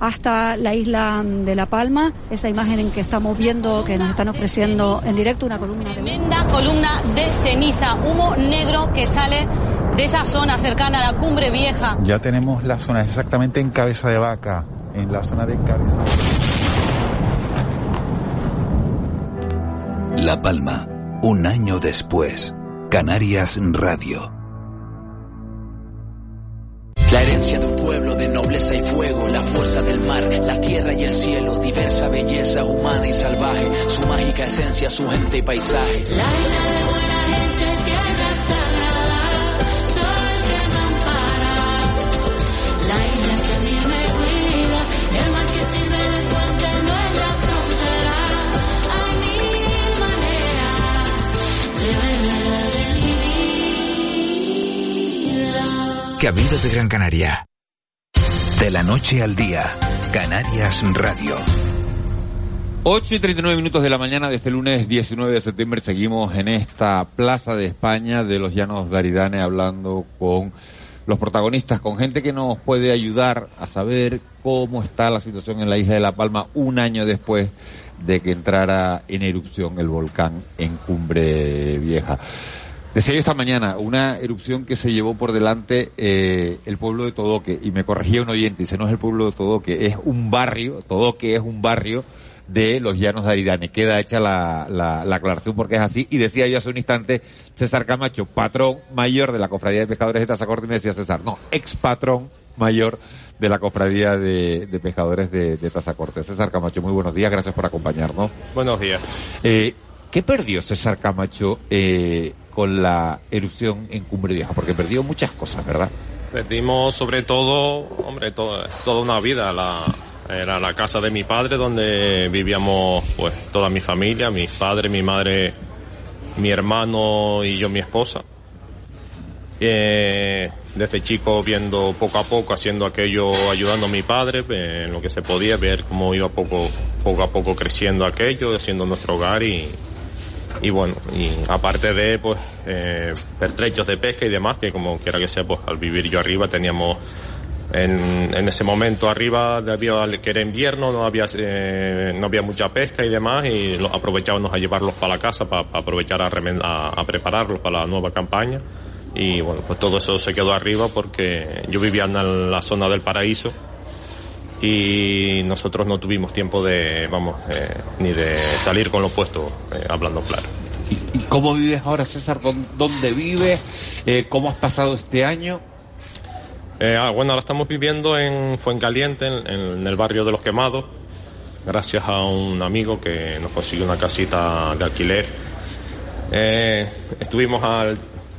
hasta la isla de La Palma. Esa imagen en que estamos viendo que nos están ofreciendo en directo una columna de Tremenda columna de ceniza, humo negro que sale de esa zona cercana a la cumbre vieja. Ya tenemos la zona exactamente en cabeza de vaca, en la zona de cabeza. La Palma, un año después. Canarias Radio. La herencia de un pueblo de nobleza y fuego, la fuerza del mar, la tierra y el cielo, diversa belleza humana y salvaje, su mágica esencia, su gente y paisaje. Vida. Cabildo de Gran Canaria. De la noche al día. Canarias Radio. 8 y 39 minutos de la mañana de este lunes 19 de septiembre seguimos en esta Plaza de España de los Llanos de Aridane hablando con los protagonistas, con gente que nos puede ayudar a saber cómo está la situación en la isla de La Palma un año después de que entrara en erupción el volcán en Cumbre Vieja. Decía yo esta mañana, una erupción que se llevó por delante eh, el pueblo de Todoque, y me corregía un oyente, dice, no es el pueblo de Todoque, es un barrio, Todoque es un barrio de los llanos de Aridane. Queda hecha la, la, la aclaración porque es así. Y decía yo hace un instante, César Camacho, patrón mayor de la Cofradía de Pescadores de Tazacorte, y me decía César, no, ex patrón mayor de la Cofradía de, de Pescadores de, de Tazacorte. César Camacho, muy buenos días, gracias por acompañarnos. Buenos días. Eh, ¿Qué perdió César Camacho eh, con la erupción en Cumbre Vieja? Porque perdió muchas cosas, ¿verdad? Perdimos sobre todo, hombre, todo- toda una vida. La, era la casa de mi padre donde vivíamos pues toda mi familia, mis padres, mi madre, mi hermano y yo mi esposa. Eh, desde chico viendo poco a poco, haciendo aquello, ayudando a mi padre eh, en lo que se podía, ver cómo iba poco, poco a poco creciendo aquello, haciendo nuestro hogar y, y bueno, y aparte de pues eh, pertrechos de pesca y demás, que como quiera que sea, pues al vivir yo arriba teníamos en, en ese momento arriba al que era invierno no había eh, no había mucha pesca y demás y lo, aprovechábamos a llevarlos para la casa para, aprovechar a, a, a prepararlos para la nueva campaña. Y bueno pues todo eso se quedó arriba porque yo vivía en la zona del paraíso y nosotros no tuvimos tiempo de vamos eh, ni de salir con lo puesto eh, hablando claro ¿Y cómo vives ahora, César? ¿Dó- ¿Dónde vives? Eh, ¿Cómo has pasado este año? Eh, ah, bueno, ahora estamos viviendo en Fuencaliente, en, en el barrio de los Quemados, gracias a un amigo que nos consiguió una casita de alquiler. Eh, estuvimos al,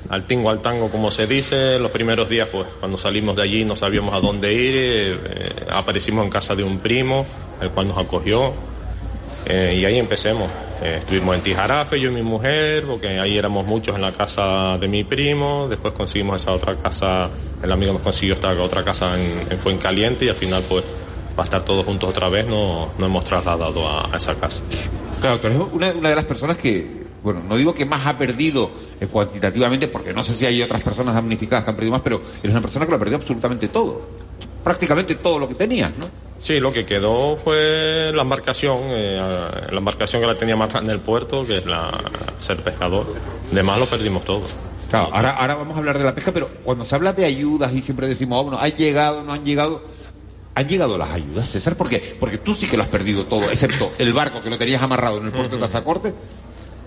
al tingo, al tango, como se dice, los primeros días, pues cuando salimos de allí no sabíamos a dónde ir, eh, aparecimos en casa de un primo, el cual nos acogió, eh, y ahí empecemos. Eh, estuvimos en Tijarafe, yo y mi mujer, porque ahí éramos muchos en la casa de mi primo. Después conseguimos esa otra casa, el amigo nos consiguió esta otra casa en, en Fuencaliente y al final, pues, para estar todos juntos otra vez, no, no hemos trasladado a, esa casa. Claro, una de las personas que, bueno, no digo que más ha perdido eh, cuantitativamente, porque no sé si hay otras personas damnificadas que han perdido más, pero eres una persona que lo ha perdido absolutamente todo. Prácticamente todo lo que tenías, ¿no? Sí, lo que quedó fue la embarcación, eh, la embarcación que la tenía más grande en el puerto, que es la ser pescador. De más lo perdimos todo. Claro, ahora, ahora vamos a hablar de la pesca, pero cuando se habla de ayudas y siempre decimos, oh, bueno, han llegado, no han llegado. ¿Han llegado las ayudas, César? ¿Por qué? Porque tú sí que lo has perdido todo, excepto el barco que lo tenías amarrado en el puerto de Tazacorte.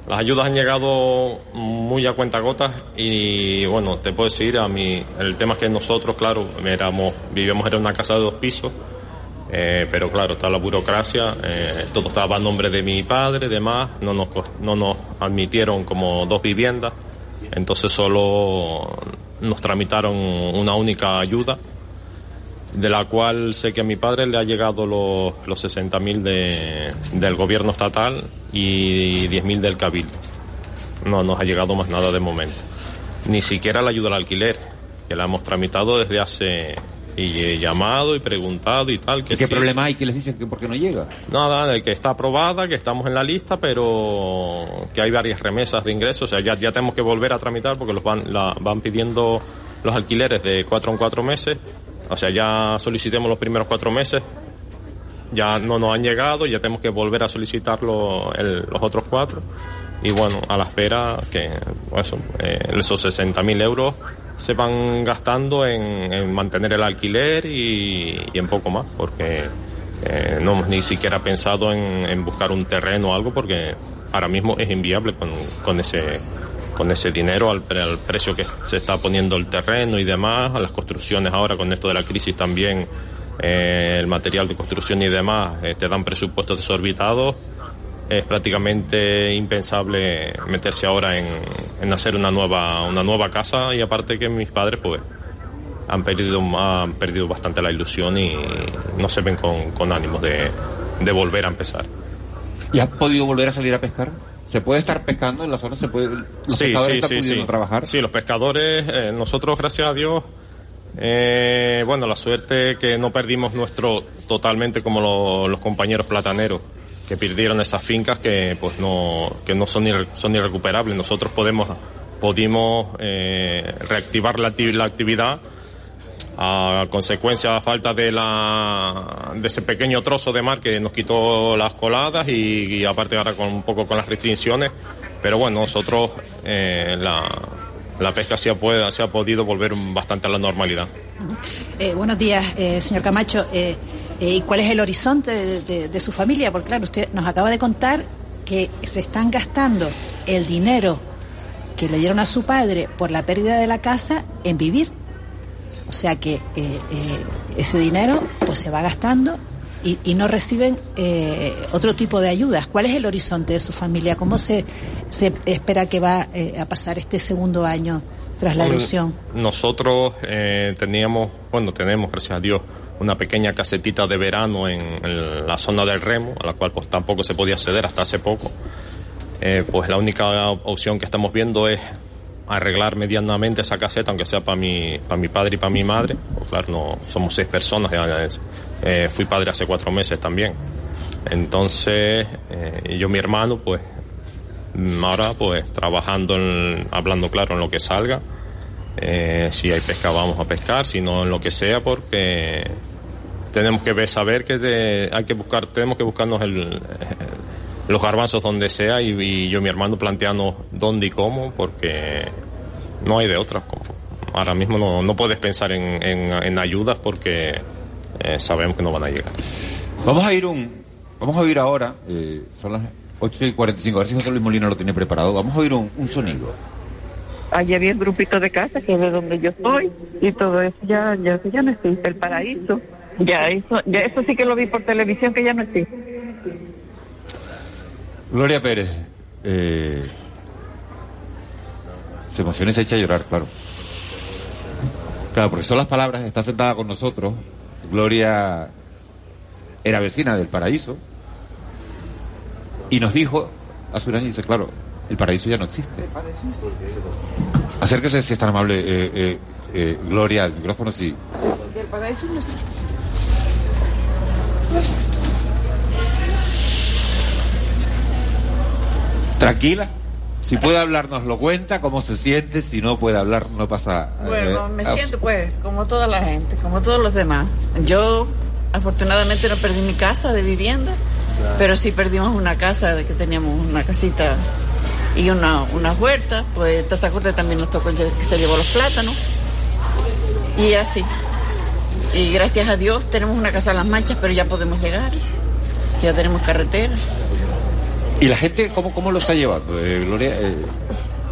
Las ayudas han llegado muy a cuentagotas y bueno, te puedo decir, a mí, el tema es que nosotros, claro, éramos, vivíamos en una casa de dos pisos, eh, pero claro, está la burocracia, eh, todo estaba a nombre de mi padre, demás, no nos, no nos admitieron como dos viviendas, entonces solo nos tramitaron una única ayuda, de la cual sé que a mi padre le ha llegado los, los 60.000 de, del gobierno estatal y 10.000 del cabildo. No nos ha llegado más nada de momento. Ni siquiera la ayuda al alquiler, que la hemos tramitado desde hace... Y he llamado y preguntado y tal. Que ¿Y qué sí. problema hay que les dicen que por qué no llega? Nada, de que está aprobada, que estamos en la lista, pero que hay varias remesas de ingresos. O sea, ya, ya tenemos que volver a tramitar porque los van, la, van pidiendo los alquileres de cuatro en cuatro meses. O sea, ya solicitemos los primeros cuatro meses. Ya no nos han llegado, ya tenemos que volver a solicitarlo el- los otros cuatro. Y bueno, a la espera que eso, eh, esos 60.000 euros se van gastando en, en mantener el alquiler y, y en poco más, porque eh, no hemos ni siquiera pensado en, en buscar un terreno o algo, porque ahora mismo es inviable con, con ese con ese dinero al, al precio que se está poniendo el terreno y demás, a las construcciones ahora con esto de la crisis también, eh, el material de construcción y demás, eh, te dan presupuestos desorbitados. Es prácticamente impensable meterse ahora en, en hacer una nueva, una nueva casa y aparte que mis padres pues han perdido, han perdido bastante la ilusión y no se ven con, con ánimos de, de volver a empezar. ¿Y has podido volver a salir a pescar? ¿Se puede estar pescando en la zona? ¿Se puede, los pescadores están pudiendo trabajar? Sí, los pescadores, eh, nosotros, gracias a Dios, eh, bueno, la suerte que no perdimos nuestro totalmente como lo- los compañeros plataneros que perdieron esas fincas que pues no que no son irre- son irrecuperables. Nosotros podemos pudimos eh, reactivar la, la actividad a consecuencia a falta de la de ese pequeño trozo de mar que nos quitó las coladas y, aparte ahora con un poco con las restricciones pero bueno nosotros eh, la, la pesca se ha, puede- se ha podido volver bastante a la normalidad Eh, buenos días, eh, señor Camacho. Eh, ¿Y cuál es el horizonte de, de- de su familia? Porque claro, usted nos acaba de contar que se están gastando el dinero que le dieron a su padre por la pérdida de la casa en vivir. O sea que eh, eh, ese dinero pues se va gastando y, y no reciben eh, otro tipo de ayudas. ¿Cuál es el horizonte de su familia? ¿Cómo se, se espera que va eh, a pasar este segundo año tras la erupción? Nosotros eh, teníamos, bueno, tenemos, gracias a Dios, una pequeña casetita de verano en, en la zona del remo, a la cual pues tampoco se podía acceder hasta hace poco. Pues la única opción que estamos viendo es arreglar medianamente esa caseta, aunque sea para mi, para mi padre y para mi madre. Pues claro, no, somos seis personas, eh, fui padre hace cuatro meses también. Entonces, eh, yo mi hermano, pues Mm, Ahora, pues trabajando, hablando claro en lo que salga. Eh, si hay pesca, vamos a pescar, si no, en lo que sea, porque tenemos que ver, saber que de- hay que buscar, tenemos que buscarnos el, el- los garbanzos donde sea y, y yo y mi hermano plantearnos dónde y cómo, porque no hay de otra. como- Ahora mismo no, no puedes pensar en, en, en ayudas porque eh, sabemos que no van a llegar. Vamos a ir un, vamos a oír ahora, eh, son las 8 y 45, a ver si José Luis Molina lo tiene preparado. Vamos a oír un, un sonido. Allí había un grupito de casa que es de donde yo soy y todo eso ya, ya, ya no existe, el paraíso. Ya eso, ya eso sí que lo vi por televisión que ya no existe. Gloria Pérez, eh, se emociona y se echa a llorar, claro. Claro, porque son las palabras, está sentada con nosotros. Gloria era vecina del paraíso. Y nos dijo hace un año, dice, claro, el paraíso ya no existe. Acérquese si es tan amable, eh, eh, eh, Gloria, al micrófono, sí. El paraíso no existe. Tranquila. Si puede hablar, nos lo cuenta, cómo se siente. Si no puede hablar, no pasa. Bueno, eh, me siento pues como toda la gente, como todos los demás. Yo afortunadamente no perdí mi casa de vivienda, pero sí perdimos una casa de que teníamos una casita y una, una huerta. Pues Tazacorte también nos tocó el que se llevó los plátanos. Y así. Y gracias a Dios tenemos una casa a las manchas, pero ya podemos llegar. Ya tenemos carretera. ¿Y la gente cómo, cómo lo está llevando, eh, Gloria? Eh,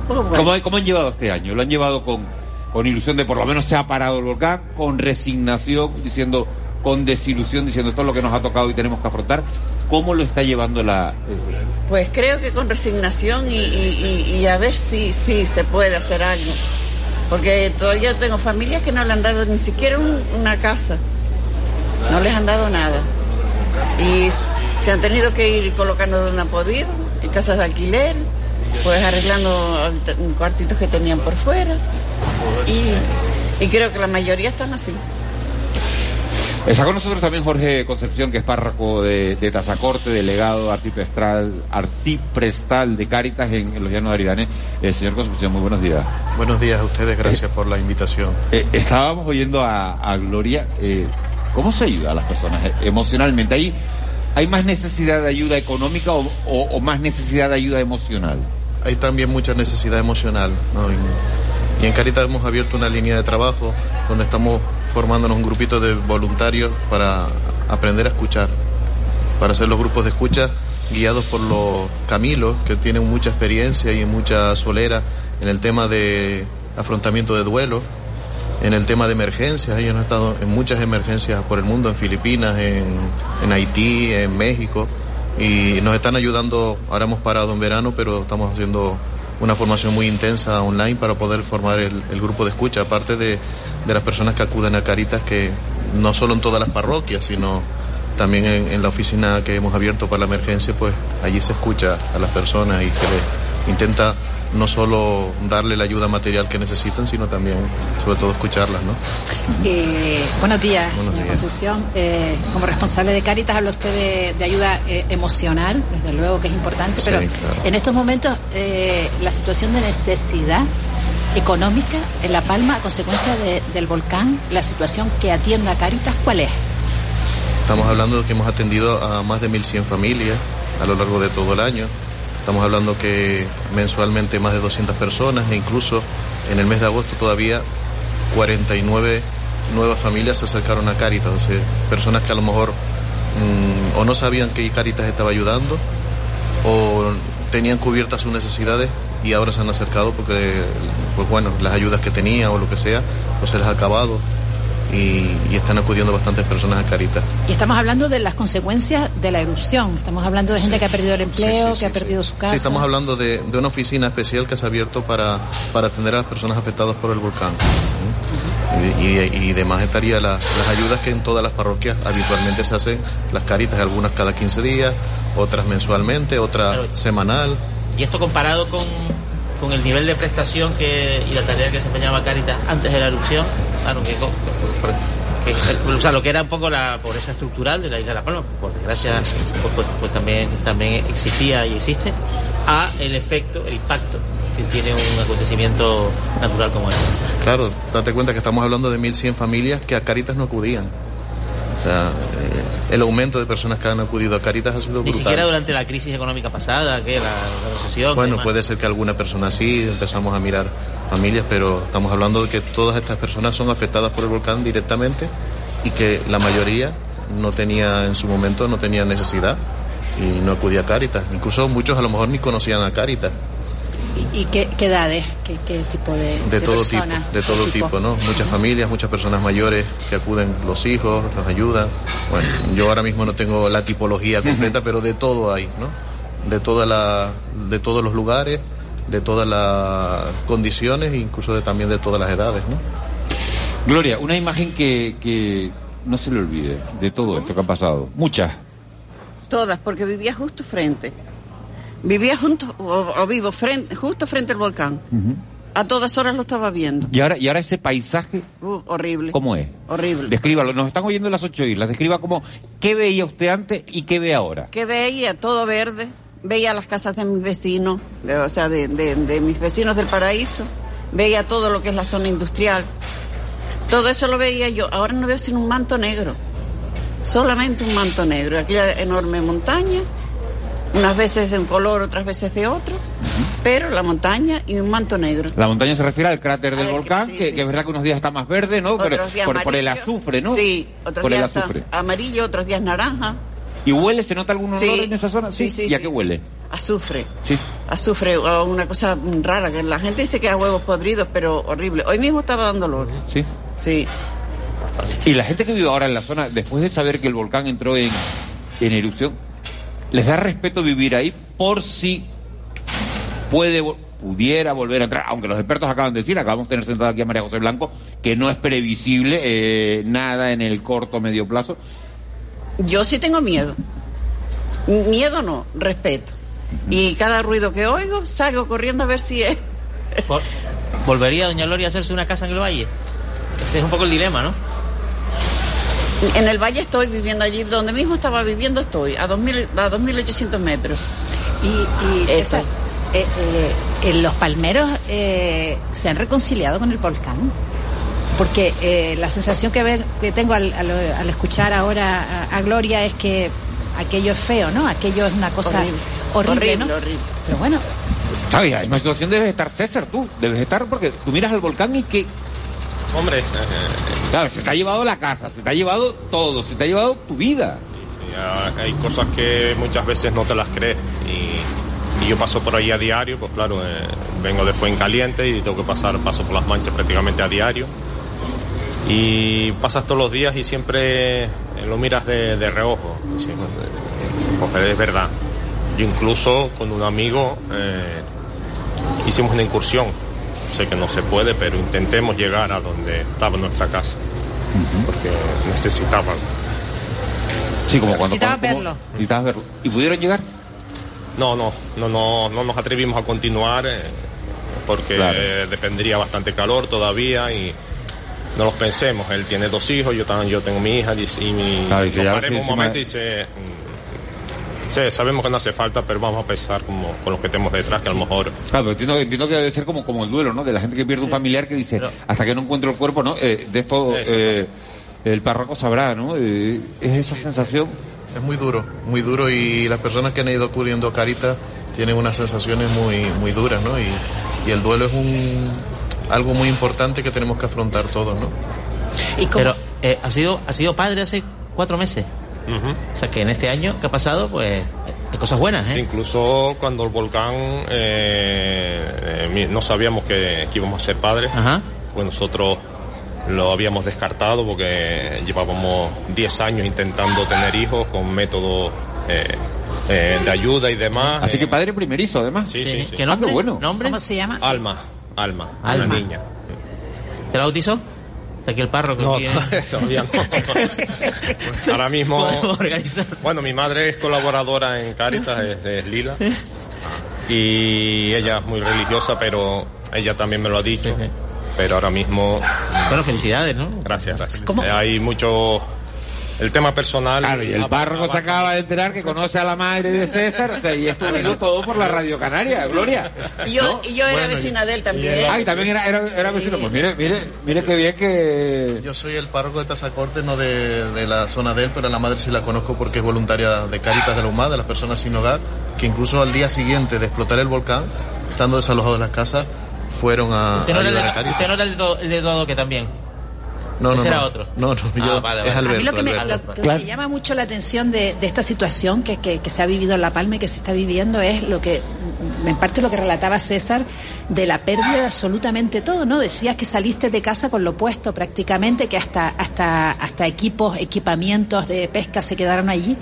bueno. ¿cómo, cómo han llevado este año? ¿Lo han llevado con, con ilusión de por lo menos se ha parado el volcán? ¿Con resignación, diciendo, con desilusión, diciendo esto es lo que nos ha tocado y tenemos que afrontar? ¿Cómo lo está llevando la... eh, Pues creo que con resignación y, y- y- y a ver si, si se puede hacer algo. Porque todavía tengo familias que no le han dado ni siquiera un- una casa. No les han dado nada. Y se han tenido que ir colocando donde han podido, en casas de alquiler, pues arreglando cuartitos que tenían por fuera. Y, y creo que la mayoría están así. Está con nosotros también Jorge Concepción, que es párroco de, de Tazacorte, delegado arciprestal, arciprestal de Cáritas en, en los Llanos de Aridane. Eh, señor Concepción, muy buenos días. Buenos días a ustedes, gracias por la invitación. Eh, estábamos oyendo a, a Gloria. eh, ¿Cómo se ayuda a las personas eh, emocionalmente? ¿Hay, ¿Hay más necesidad de ayuda económica o, o- o más necesidad de ayuda emocional? Hay también mucha necesidad emocional. ¿no? Y, y en Caritas hemos abierto una línea de trabajo donde estamos formándonos un grupito de voluntarios para aprender a escuchar. para hacer los grupos de escucha guiados por los Camilos, que tienen mucha experiencia y mucha solera en el tema de afrontamiento de duelo, en el tema de emergencias. Ellos han estado en muchas emergencias por el mundo, en Filipinas, en, en Haití, en México, y nos están ayudando. Ahora hemos parado en verano, pero estamos haciendo una formación muy intensa online para poder formar el, el grupo de escucha, aparte de, de las personas que acuden a Caritas, que no solo en todas las parroquias, sino también en, en la oficina que hemos abierto para la emergencia, pues allí se escucha a las personas y se les intenta no solo darle la ayuda material que necesitan, sino también, sobre todo, escucharlas, ¿no? Eh, buenos días, Buenos señora días. Concepción. Eh, como responsable de Caritas habla usted de, de ayuda eh, emocional, desde luego que es importante, Sí, pero claro. en estos momentos la situación de necesidad económica en La Palma a consecuencia de- del volcán, la situación que atienda Caritas, ¿cuál es? Estamos hablando de que hemos atendido a más de 1.100 familias a lo largo de todo el año. Estamos hablando que mensualmente más de 200 personas e incluso en el mes de agosto todavía 49 nuevas familias se acercaron a Caritas, o sea, personas que a lo mejor mm, o no sabían que Caritas estaba ayudando o tenían cubiertas sus necesidades y ahora se han acercado porque, pues bueno, las ayudas que tenían o lo que sea, pues se les ha acabado y, y están acudiendo bastantes personas a Caritas. Y estamos hablando de las consecuencias de la erupción. Estamos hablando de gente que ha perdido el empleo, que ha perdido su casa. Sí, estamos hablando de, de una oficina especial que se ha abierto para, para atender a las personas afectadas por el volcán. ¿Mm? Y, y, y demás estaría la- las ayudas que en todas las parroquias habitualmente se hacen, las caritas, algunas cada 15 días, otras mensualmente, otra semanal. Y esto comparado con, con el nivel de prestación que, y la tarea que desempeñaba Caritas antes de la erupción, claro, que- que- o sea, lo que era un poco la pobreza estructural de la isla de La Palma, por desgracia, pues, pues- pues también, también existía y existe, a el efecto, el impacto que tiene un acontecimiento natural como este. Claro, date cuenta que estamos hablando de 1.100 familias que a Caritas no acudían. Sea, eh, el aumento de personas que han acudido a Caritas ha sido Ni brutal. siquiera durante la crisis económica pasada, que la, la recesión. Bueno, puede ser que alguna persona sí, empezamos a mirar familias, pero estamos hablando de que todas estas personas son afectadas por el volcán directamente y que la mayoría no tenía en su momento, no tenía necesidad y no acudía a Caritas. Incluso muchos a lo mejor ni conocían a Caritas. ¿Y, y qué, qué edades? ¿Qué, qué tipo de, De todo tipo, personas? de todo tipo, ¿no? Muchas familias, muchas personas mayores que acuden, los hijos, los ayudan. Bueno, yo ahora mismo no tengo la tipología completa, pero de todo hay, ¿no? De toda la, de todos los lugares, de todas las condiciones, incluso de, también de todas las edades, ¿no? Gloria, una imagen que, que no se le olvide de todo esto que ha pasado. Muchas. Todas, porque vivía justo frente. Vivía junto, o, o vivo frente, justo frente al volcán. A todas horas lo estaba viendo. Y ahora, y ahora ese paisaje, Uh, horrible. ¿cómo es? Horrible. Descríbalo. Nos están oyendo en las ocho islas. Describa cómo, qué veía usted antes y qué ve ahora. Que veía todo verde, veía las casas de mis vecinos, de- o sea, de, de- de mis vecinos del paraíso, veía todo lo que es la zona industrial. Todo eso lo veía yo. Ahora no veo sino un manto negro. Solamente un manto negro. Aquella enorme montaña, unas veces de un color, otras veces de otro, pero la montaña y un manto negro. La montaña se refiere al cráter del Al que- volcán, sí, que, sí, que es verdad que unos días está más verde, ¿no? Por, Otros días por- por el azufre, ¿no? Sí, otros por el días está azufre. amarillo, otros días naranja. ¿Y huele? ¿Se nota algún olor en esa zona? Sí, sí, ¿Y a qué huele? Azufre. Sí. azufre una cosa rara que la gente dice que a huevos podridos pero horrible hoy mismo estaba dando olor Sí. sí Y la gente que vive ahora en la zona, después de saber que el volcán entró en, en erupción, ¿les da respeto vivir ahí por si puede, pudiera volver a entrar? Aunque los expertos acaban de decir, acabamos de tener sentado aquí a María José Blanco, que no es previsible eh, nada en el corto o medio plazo. yo sí tengo miedo miedo no respeto y cada ruido que oigo salgo corriendo a ver si es Vol- ¿Volvería doña Gloria a hacerse una casa en el valle? Ese es un poco el dilema, ¿no? En el valle estoy viviendo allí donde mismo estaba viviendo estoy a 2000 a 2800 metros Y, y Eso. César, eh, eh, los palmeros eh, se han reconciliado con el volcán. Porque eh, la sensación que, ve- que tengo al, al- al escuchar ahora a, a Gloria es que aquello es feo, ¿no? Aquello es una cosa Horrible. horrible, Horrible, ¿no? horrible. Pero bueno, ¿Sabes? Hay una situación debes estar, César, tú. Debes estar porque tú miras al volcán y que... Hombre, eh, Claro, se te ha llevado la casa, se te ha llevado todo, se te ha llevado tu vida. Ya hay cosas que muchas veces no te las crees y, y yo paso por ahí a diario, pues claro, eh, vengo de Fuencaliente y tengo que pasar, paso por las manchas prácticamente a diario y pasas todos los días y siempre eh, lo miras de, de reojo. Sí, pues, pues, es verdad. Yo incluso con un amigo eh, hicimos una incursión. Sé que no se puede, pero intentemos llegar a donde estaba nuestra casa. Porque necesitaban. Sí, como cuando... Necesitabas verlo. necesitabas verlo. ¿Y pudieron llegar? No, no, no, no, no nos atrevimos a continuar eh, porque Claro. eh, dependería bastante calor todavía y no los pensemos. Él tiene dos hijos, yo también, yo tengo mi hija y, y mi, Claro, y si nos ya paremos un momento y se, mm, sí, sabemos que no hace falta, pero vamos a pensar como con los que tenemos detrás que a lo mejor Claro, pero entiendo, entiendo que debe ser como, como el duelo, ¿no? De la gente que pierde un familiar que dice, hasta que no encuentro el cuerpo, ¿no? Eh, de esto eh, el párroco sabrá, ¿no? Eh, es esa sensación. Es muy duro, muy duro y las personas que han ido cubriendo Caritas tienen unas sensaciones muy, muy duras, ¿no? Y, y el duelo es un algo muy importante que tenemos que afrontar todos, ¿no? Pero eh, ha sido ha sido padre hace cuatro meses. O sea que en este año que ha pasado, pues hay cosas buenas, Sí, ¿eh? incluso cuando el volcán eh, eh, no sabíamos que, que íbamos a ser padres, pues nosotros lo habíamos descartado porque llevábamos 10 años intentando tener hijos con métodos eh, eh, de ayuda y demás. Así Eh, que padre primerizo, además. Sí, sí, sí. ¿Qué nombre? Ah, qué bueno. ¿Cómo se llama? Alma, Alma, Alma. una niña. ¿Te la bautizó? Aquí el párroco. No, todavía no. Ahora mismo, bueno, mi madre es colaboradora en Caritas, es, es Lila, y ella es muy religiosa, pero ella también me lo ha dicho. Pero ahora mismo... Bueno, felicidades, ¿no? Gracias, gracias. Hay mucho... El tema personal... Claro, y el párroco se acaba de enterar que conoce a la madre de César, o sea, y esto vino todo por la Radio Canaria, Gloria. Y yo, y yo era Bueno, vecina de él también. Ay, también era, era, era vecino. Pues mire, mire, mire qué bien que... Yo soy el párroco de Tazacorte, no de, de la zona de él, pero a la madre sí la conozco porque es voluntaria de Caritas de la UMA, de las personas sin hogar, que incluso al día siguiente de explotar el volcán, estando desalojados las casas, fueron a, Usted no a era el de, Caritas. usted no era el de, Do- el de Dodo que también. No, no, Ese no. era otro. No, no, Ah, yo, vale, es. Alberto. A mí lo que me, Alberto. lo que me llama mucho la atención de, de esta situación que, que- que se ha vivido en La Palma y que se está viviendo es lo que, en parte lo que relataba César, de la pérdida de absolutamente todo, ¿no? Decías que saliste de casa con lo opuesto prácticamente, que hasta, hasta, hasta equipos, equipamientos de pesca se quedaron allí.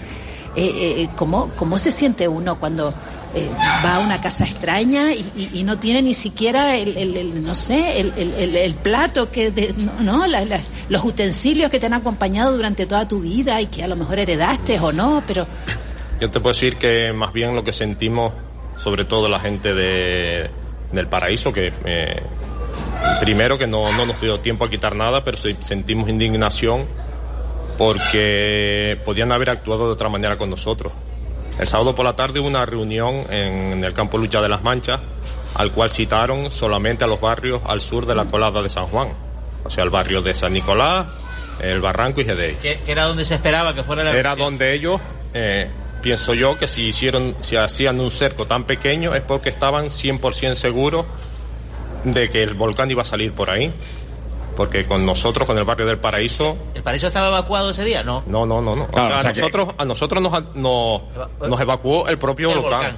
Eh, eh, ¿cómo, ¿Cómo se siente uno cuando eh, va a una casa extraña y, no tiene ni siquiera el, no sé, el, plato que, no, la- los utensilios que te han acompañado durante toda tu vida y que a lo mejor heredaste o no, pero Yo te puedo decir que más bien lo que sentimos, sobre todo la gente de, del paraíso, que eh, primero que no, no nos dio tiempo a quitar nada, pero sentimos indignación porque podían haber actuado de otra manera con nosotros. El sábado por la tarde hubo una reunión en el campo Lucha de las Manchas, al cual citaron solamente a los barrios al sur de la colada de San Juan. O sea, el barrio de San Nicolás, el Barranco y. Que, que era donde se esperaba que fuera la Era donde ellos, eh, pienso yo, que si hicieron, si hacían un cerco tan pequeño es porque estaban 100% seguros de que el volcán iba a salir por ahí. Porque con nosotros, con el barrio del Paraíso, ¿El paraíso estaba evacuado ese día? No. no, no, no, no. Claro, o sea, o sea a que- nosotros, a nosotros nos, nos, nos evacuó el propio El volcán. volcán.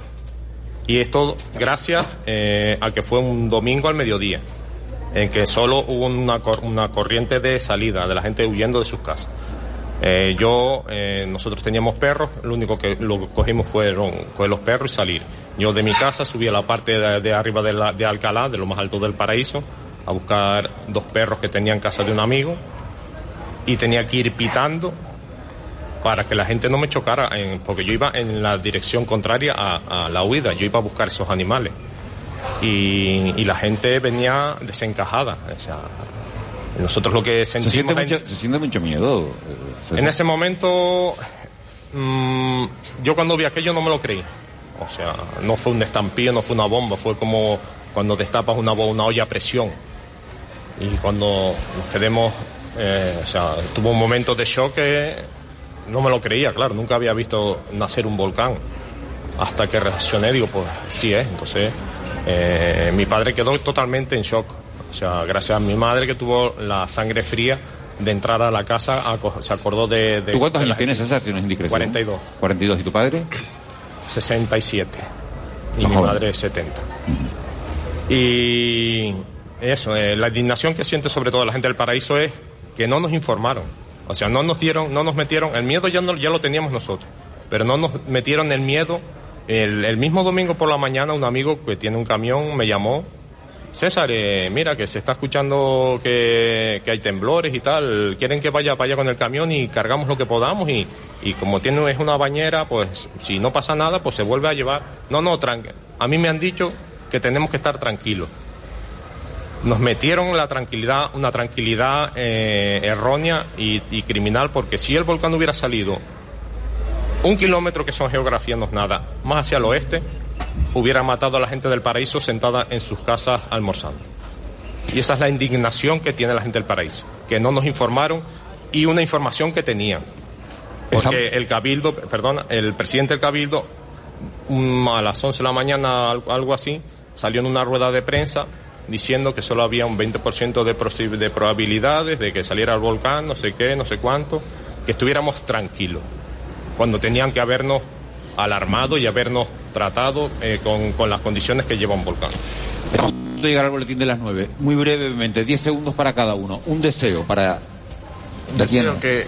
Y esto gracias eh, a que fue un domingo al mediodía, en que solo hubo una, cor- una corriente de salida de la gente huyendo de sus casas. Eh, yo, eh, nosotros teníamos perros, lo único que lo cogimos fueron coger los perros y salir. Yo de mi casa subí a la parte de, de arriba de, la- de Alcalá, de lo más alto del paraíso, a buscar dos perros que tenía en casa de un amigo y tenía que ir pitando para que la gente no me chocara, en- porque yo iba en la dirección contraria a, a la huida, yo iba a buscar esos animales. Y, y la gente venía desencajada. O sea, nosotros lo que Se sentimos... siente, la- mucho, se siente mucho miedo. eh, en ese momento, mm, yo cuando vi aquello no me lo creí. O sea, no fue un estampillo, no fue una bomba, fue como cuando destapas una, una olla a presión. Y cuando nos quedemos, eh, o sea, tuvo un momento de shock que no me lo creía, claro, nunca había visto nacer un volcán. Hasta que reaccioné, digo, pues sí es. Entonces, eh, mi padre quedó totalmente en shock. O sea, gracias a mi madre que tuvo la sangre fría de entrar a la casa, se acordó de... de ¿Tú cuántos años tienes. César, si no es indiscreción? 42. 42. ¿Y tu padre? 67 y mi madre 70. Y eso, eh, la indignación que siente sobre todo la gente del paraíso es que no nos informaron. O sea, no nos dieron, no nos metieron, el miedo ya, no, ya lo teníamos nosotros, pero no nos metieron el miedo. El, el mismo domingo por la mañana un amigo que tiene un camión me llamó. César, eh, mira que se está escuchando que, que hay temblores y tal, quieren que vaya allá con el camión y cargamos lo que podamos y, y como tiene es una bañera, pues si no pasa nada, pues se vuelve a llevar. No, no. A mí me han dicho que tenemos que estar tranquilos. Nos metieron la tranquilidad, una tranquilidad eh, errónea y, y criminal, porque si el volcán hubiera salido un kilómetro, que son geografía, no es nada, más hacia el oeste, hubiera matado a la gente del paraíso sentada en sus casas almorzando. Y esa es la indignación que tiene la gente del paraíso, que no nos informaron y una información que tenían. Porque el cabildo, perdona, el presidente del cabildo, mm, a las 11 de la mañana, al- algo así, salió en una rueda de prensa diciendo que solo había un 20% de, de probabilidades de que saliera el volcán, no sé qué, no sé cuánto, que estuviéramos tranquilos, cuando tenían que habernos alarmado y habernos tratado eh, con, con las condiciones que lleva un volcán. de llegar al boletín de las 9. Muy brevemente, 10 segundos para cada uno. Un deseo para... Deseo que,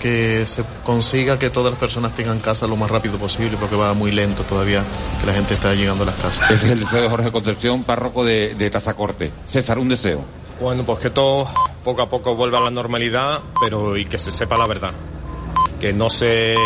que se consiga que todas las personas tengan casa lo más rápido posible porque va muy lento todavía que la gente está llegando a las casas. Ese es el deseo de Jorge Concepción, párroco de, de Tazacorte. César, un deseo. Bueno, pues que todo poco a poco vuelva a la normalidad, pero y que se sepa la verdad. Que no se